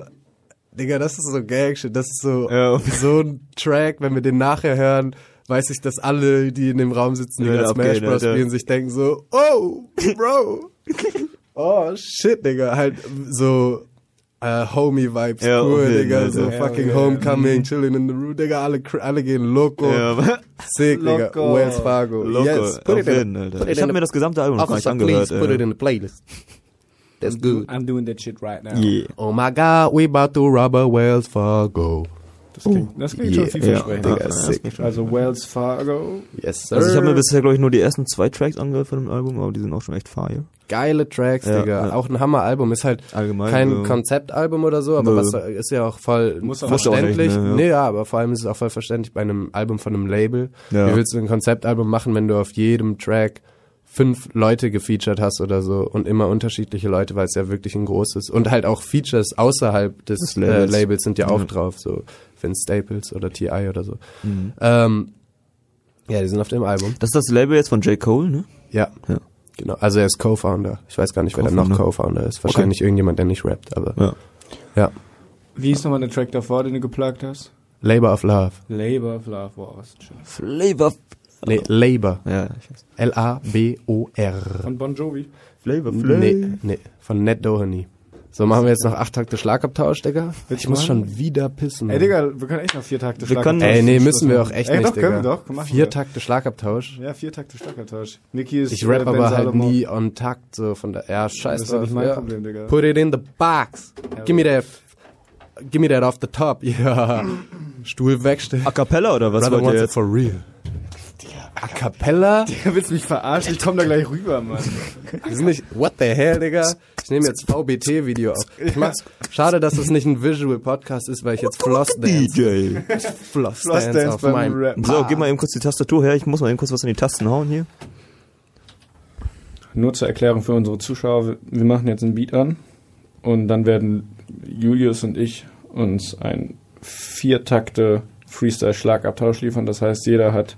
Digga, das ist so Gang-Shit, das ist so, Ja. (laughs) so ein Track, wenn wir den nachher hören, weiß ich, dass alle, die in dem Raum sitzen, die Ja, das Smash Bros. Spielen, sich denken so, oh, Bro, (laughs) oh, shit, Digga, halt so, äh, uh, Homie-Vibes, Ja, cool, auf jeden, Digga, Alter. so Ja, fucking ja, Homecoming, chilling in the room, Digga, alle, cr- alle gehen loco. Ja, (laughs) Sick, Digga, Loco. Wells Fargo. Loco, yes, put it in, jeden, Alter. put it Ich in habe the- mir das gesamte Album noch gar nicht angehört. please put it in the playlist. That's good. I'm doing that shit right now. Yeah. Oh my God, we about to rob a Wells Fargo. Das klingt, das klingt Yeah. schon vielversprechend. Ja, Digga, Also Wells Fargo. Yes, sir. Also ich habe mir bisher, glaube ich, nur die ersten zwei Tracks angehört von dem Album, aber die sind auch schon echt fire. Geile Tracks, Ja, Digga. ja. Auch ein Hammer-Album. Ist halt Allgemein. kein so. Konzeptalbum oder so, aber Nö. was ist ja auch voll Muss verständlich. auch nicht, ne, ja. nee, ja, aber vor allem ist es auch voll verständlich bei einem Album von einem Label. Ja. Wie willst du ein Konzeptalbum machen, wenn du auf jedem Track fünf Leute gefeatured hast oder so und immer unterschiedliche Leute, weil es ja wirklich ein großes und halt auch Features außerhalb des Des Labels, äh, Labels sind ja auch Ja. drauf, so Vince Staples oder T.I. oder so. Mhm. Ähm, ja, die sind auf dem Album. Das ist das Label jetzt von J. Cole, ne? Ja. Ja. Genau. Also er ist Co-Founder. Ich weiß gar nicht, wer da noch Co-Founder. Ist. Wahrscheinlich irgendjemand, der nicht rappt, aber Ja. ja. Wie ist nochmal der Track davor, den du geplagt hast? Labor of Love. Labor of Love. Wow, was ein schöner. Flavor. Nee, Labor. Ja, ich weiß. L-A-B-O-R. Von Bon Jovi. Flavor, Nee, nee, von Ned Doheny. So, machen wir jetzt noch acht Takte Schlagabtausch, Digga? Willst Ich muss schon wieder pissen. Ey, Digga, wir können echt noch vier Takte Wir können- Ey, nee, müssen wir auch echt Ey, nicht, doch, Digga. können wir doch. Machen Vier wir. Takte Schlagabtausch. Ja, vier Takte Schlagabtausch. Niki ist Ich rap Ben aber halt nie on Takt, so von der, ja, scheiß Das ist ja nicht mein ja. Problem, Digga. Put it in the box. Give me that, give me that off the top. (laughs) Ja. Stuhl wegstellen. A Cappella oder was Brother wollt ihr jetzt? for real. A cappella? Digga, willst du mich verarschen? Ich komm da gleich rüber, Mann. Wir sind nicht, what the hell, Digga? Ich nehme jetzt VBT-Video auf. Ich mach's, schade, dass es nicht ein Visual Podcast ist, weil ich jetzt Floss (laughs) Dance, DJ. Floss Floss Dance Dance auf meinem Rappen. So, gib mal eben kurz die Tastatur her. Ich muss mal eben kurz was in die Tasten hauen hier. Nur zur Erklärung für unsere Zuschauer, wir- wir machen jetzt einen Beat an und dann werden Julius und ich uns ein Viertakte Freestyle-Schlagabtausch liefern. Das heißt, jeder hat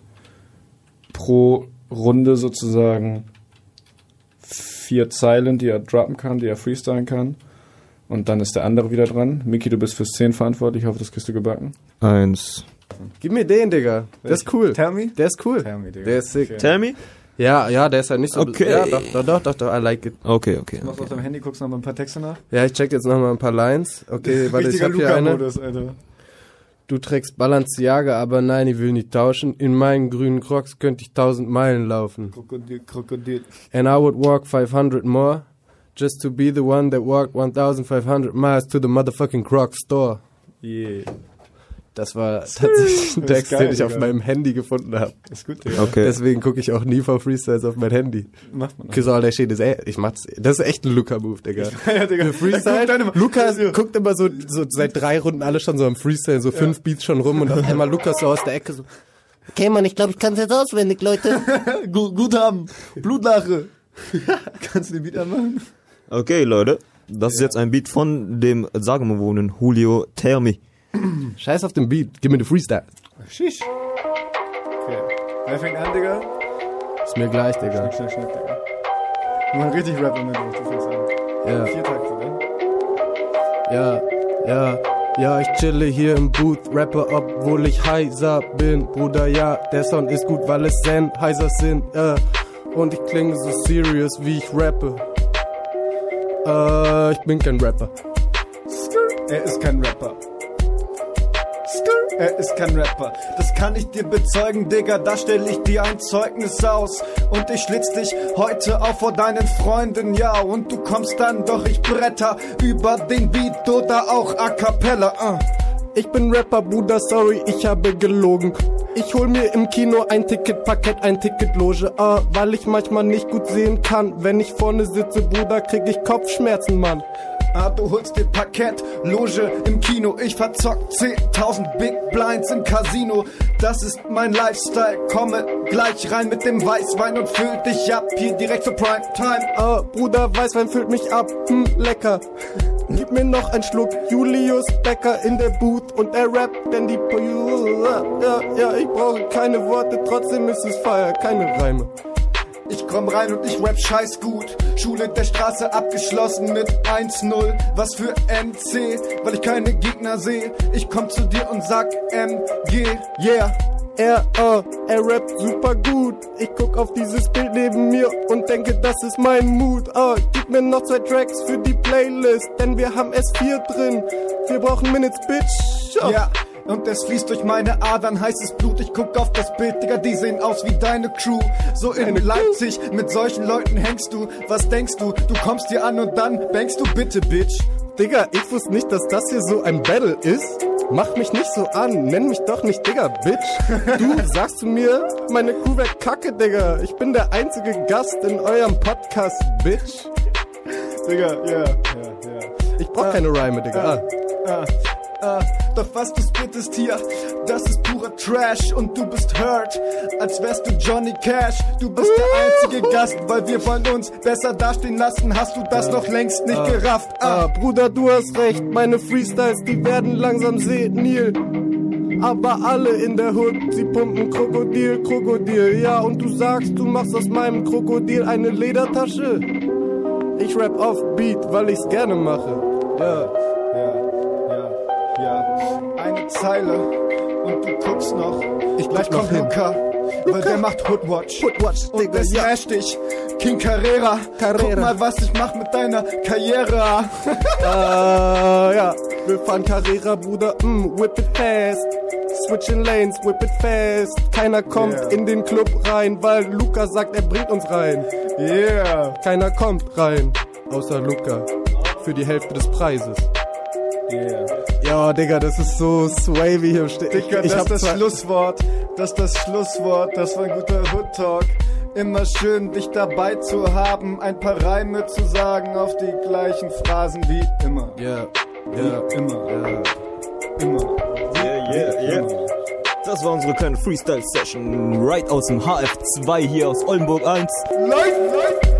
pro Runde sozusagen vier Zeilen, die er droppen kann, die er freestylen kann. Und dann ist der andere wieder dran. Miki, du bist fürs 10 verantwortlich. Ich hoffe, das kriegst du gebacken. Eins. Gib mir den, Digga. Der ist cool. Tell me. Der ist cool. Tell me, Digga. Der ist sick. Okay. Tell me. Ja, ja, der ist halt nicht so. Okay. Ja, doch, doch, doch, doch, doch, I like it. Okay, okay. Machst du auf deinem Handy, guckst noch mal ein paar Texte nach. Ja, ich check jetzt nochmal ein paar Lines. Okay, (laughs) warte, ich hab hier eine. Alter. Du trägst Balenciaga, aber nein, ich will nicht tauschen. In meinen grünen Crocs könnte ich tausend Meilen laufen. Krokodil, Krokodil. And I would walk 500 more just to be the one that walked 1500 miles to the motherfucking Croc store. Yeah. Das war tatsächlich ein Text, geil, den ich auf meinem Handy gefunden habe. Ist gut, Digga. Okay. Deswegen gucke ich auch nie vor Freestyles auf mein Handy. Macht man. Cause all that shit is, ey, ich mach's, das ist echt ein Luca-Move, Digga. (laughs) ja, Digga. Freestyle. Guck deine- Lukas guckt immer so, so seit drei Runden alle schon so am Freestyle, so fünf Beats schon rum und auf einmal Lukas so aus der Ecke so, Okay, Mann, ich glaube, ich kann es jetzt auswendig, Leute. (laughs) gut, gut haben. Blutlache. (laughs) Kannst du den Beat anmachen? Okay, Leute. Das ist jetzt ein Beat von dem sagenbewohnenden Julio Termi. Scheiß auf den Beat, gib mir den Freestyle. Shish. Okay. Wer fängt an, Digga? Ist mir gleich, Digga. Schnick, schnick, schnick, Digga. Machen richtig Rap im Mittwoch, du fängst an. Ja, Vier Takte, ne? ja, ja, ja, ich chille hier im Booth, rappe, obwohl ich heiser bin. Bruder, ja, der Sound ist gut, weil es heiser sind, äh. Und ich klinge so serious, wie ich rappe. Äh, ich bin kein Rapper. Er ist kein Rapper. Er ist kein Rapper. Das kann ich dir bezeugen, Digga. Da stell ich dir ein Zeugnis aus. Und ich schlitz dich heute auch vor deinen Freunden, ja. Und du kommst dann, doch ich bretter über den Beat oder auch A Cappella. Uh. Ich bin Rapper, Bruder, sorry, ich habe gelogen. Ich hol mir im Kino ein Ticketpaket, ein Ticketloge, ah, weil ich manchmal nicht gut sehen kann. Wenn ich vorne sitze, Bruder, krieg ich Kopfschmerzen, Mann. Ah, du holst dir Parkett, Loge im Kino. Ich verzock 10.000 Big Blinds im Casino. Das ist mein Lifestyle. Komme gleich rein mit dem Weißwein und füll dich ab. Hier direkt zur Primetime. Ah, Bruder, Weißwein füllt mich ab, hm, lecker. Gib mir noch einen Schluck Julius Becker in der Booth und er rappt, denn die... Ja, ja, ich brauche keine Worte, trotzdem ist es Feier, keine Reime. Ich komm rein und ich rap scheiß gut. Schule der Straße abgeschlossen mit 1-0. Was für MC, weil ich keine Gegner sehe. Ich komm zu dir und sag MG, yeah. Er, oh, er rappt super gut. Ich guck auf dieses Bild neben mir und denke, das ist mein Mut. Oh, gib mir noch zwei Tracks für die Playlist, denn wir haben S4 drin. Wir brauchen Minutes, Bitch. Oh. Ja, und es fließt durch meine Adern heißes Blut. Ich guck auf das Bild, Digga, die sehen aus wie deine Crew. So in? Leipzig, mit solchen Leuten hängst du. Was denkst du? Du kommst hier an und dann bangst du bitte, Bitch. Digga, ich wusste nicht, dass das hier so ein Battle ist. Mach mich nicht so an, nenn mich doch nicht Digga, Bitch. Du (laughs) sagst zu mir, meine Crew wär kacke, Digga. Ich bin der einzige Gast in eurem Podcast, Bitch. Digga, ja, ja, ja. Ich brauch keine Reime, Digga. Ah. Ah, ah, doch was du spittest hier, das ist purer Trash und du bist hurt, als wärst du Johnny Cash. Du bist der einzige Gast, weil wir wollen uns besser dastehen lassen. Hast du das noch längst nicht gerafft? Ah, Bruder, du hast recht, meine Freestyles, die werden langsam senil. Aber alle in der Hood, sie pumpen Krokodil, Krokodil. Ja, und du sagst, du machst aus meinem Krokodil eine Ledertasche. Ich rap auf Beat, weil ich's gerne mache. Ja. Zeile und du guckst noch. Ich bleib Gleich kommt hin. Luca, weil der macht Hoodwatch. Hoodwatch, Und Digga, der ja. smash dich. King Carrera. Carrera. Guck mal, was ich mach mit deiner Karriere. (laughs) Ah, ja. Wir fahren Carrera, Bruder, mm, whip it fast. Switching lanes, whip it fast. Keiner kommt Yeah. in den Club rein, weil Luca sagt, er bringt uns rein. Yeah. Keiner kommt rein, außer Luca. Für die Hälfte des Preises. Yeah. Ja, Digga, das ist so swavy hier. Ste- Dicker, ich das hab ist das Schlusswort. Das ist das Schlusswort. Das war ein guter Hood Talk. Immer schön, dich dabei zu haben. Ein paar Reime zu sagen auf die gleichen Phrasen wie immer. Ja, Wie ja, immer. ja. Immer. Yeah, yeah, yeah. Das war unsere kleine Freestyle-Session right aus dem HF2 hier aus Oldenburg 1. Läuft, läuft.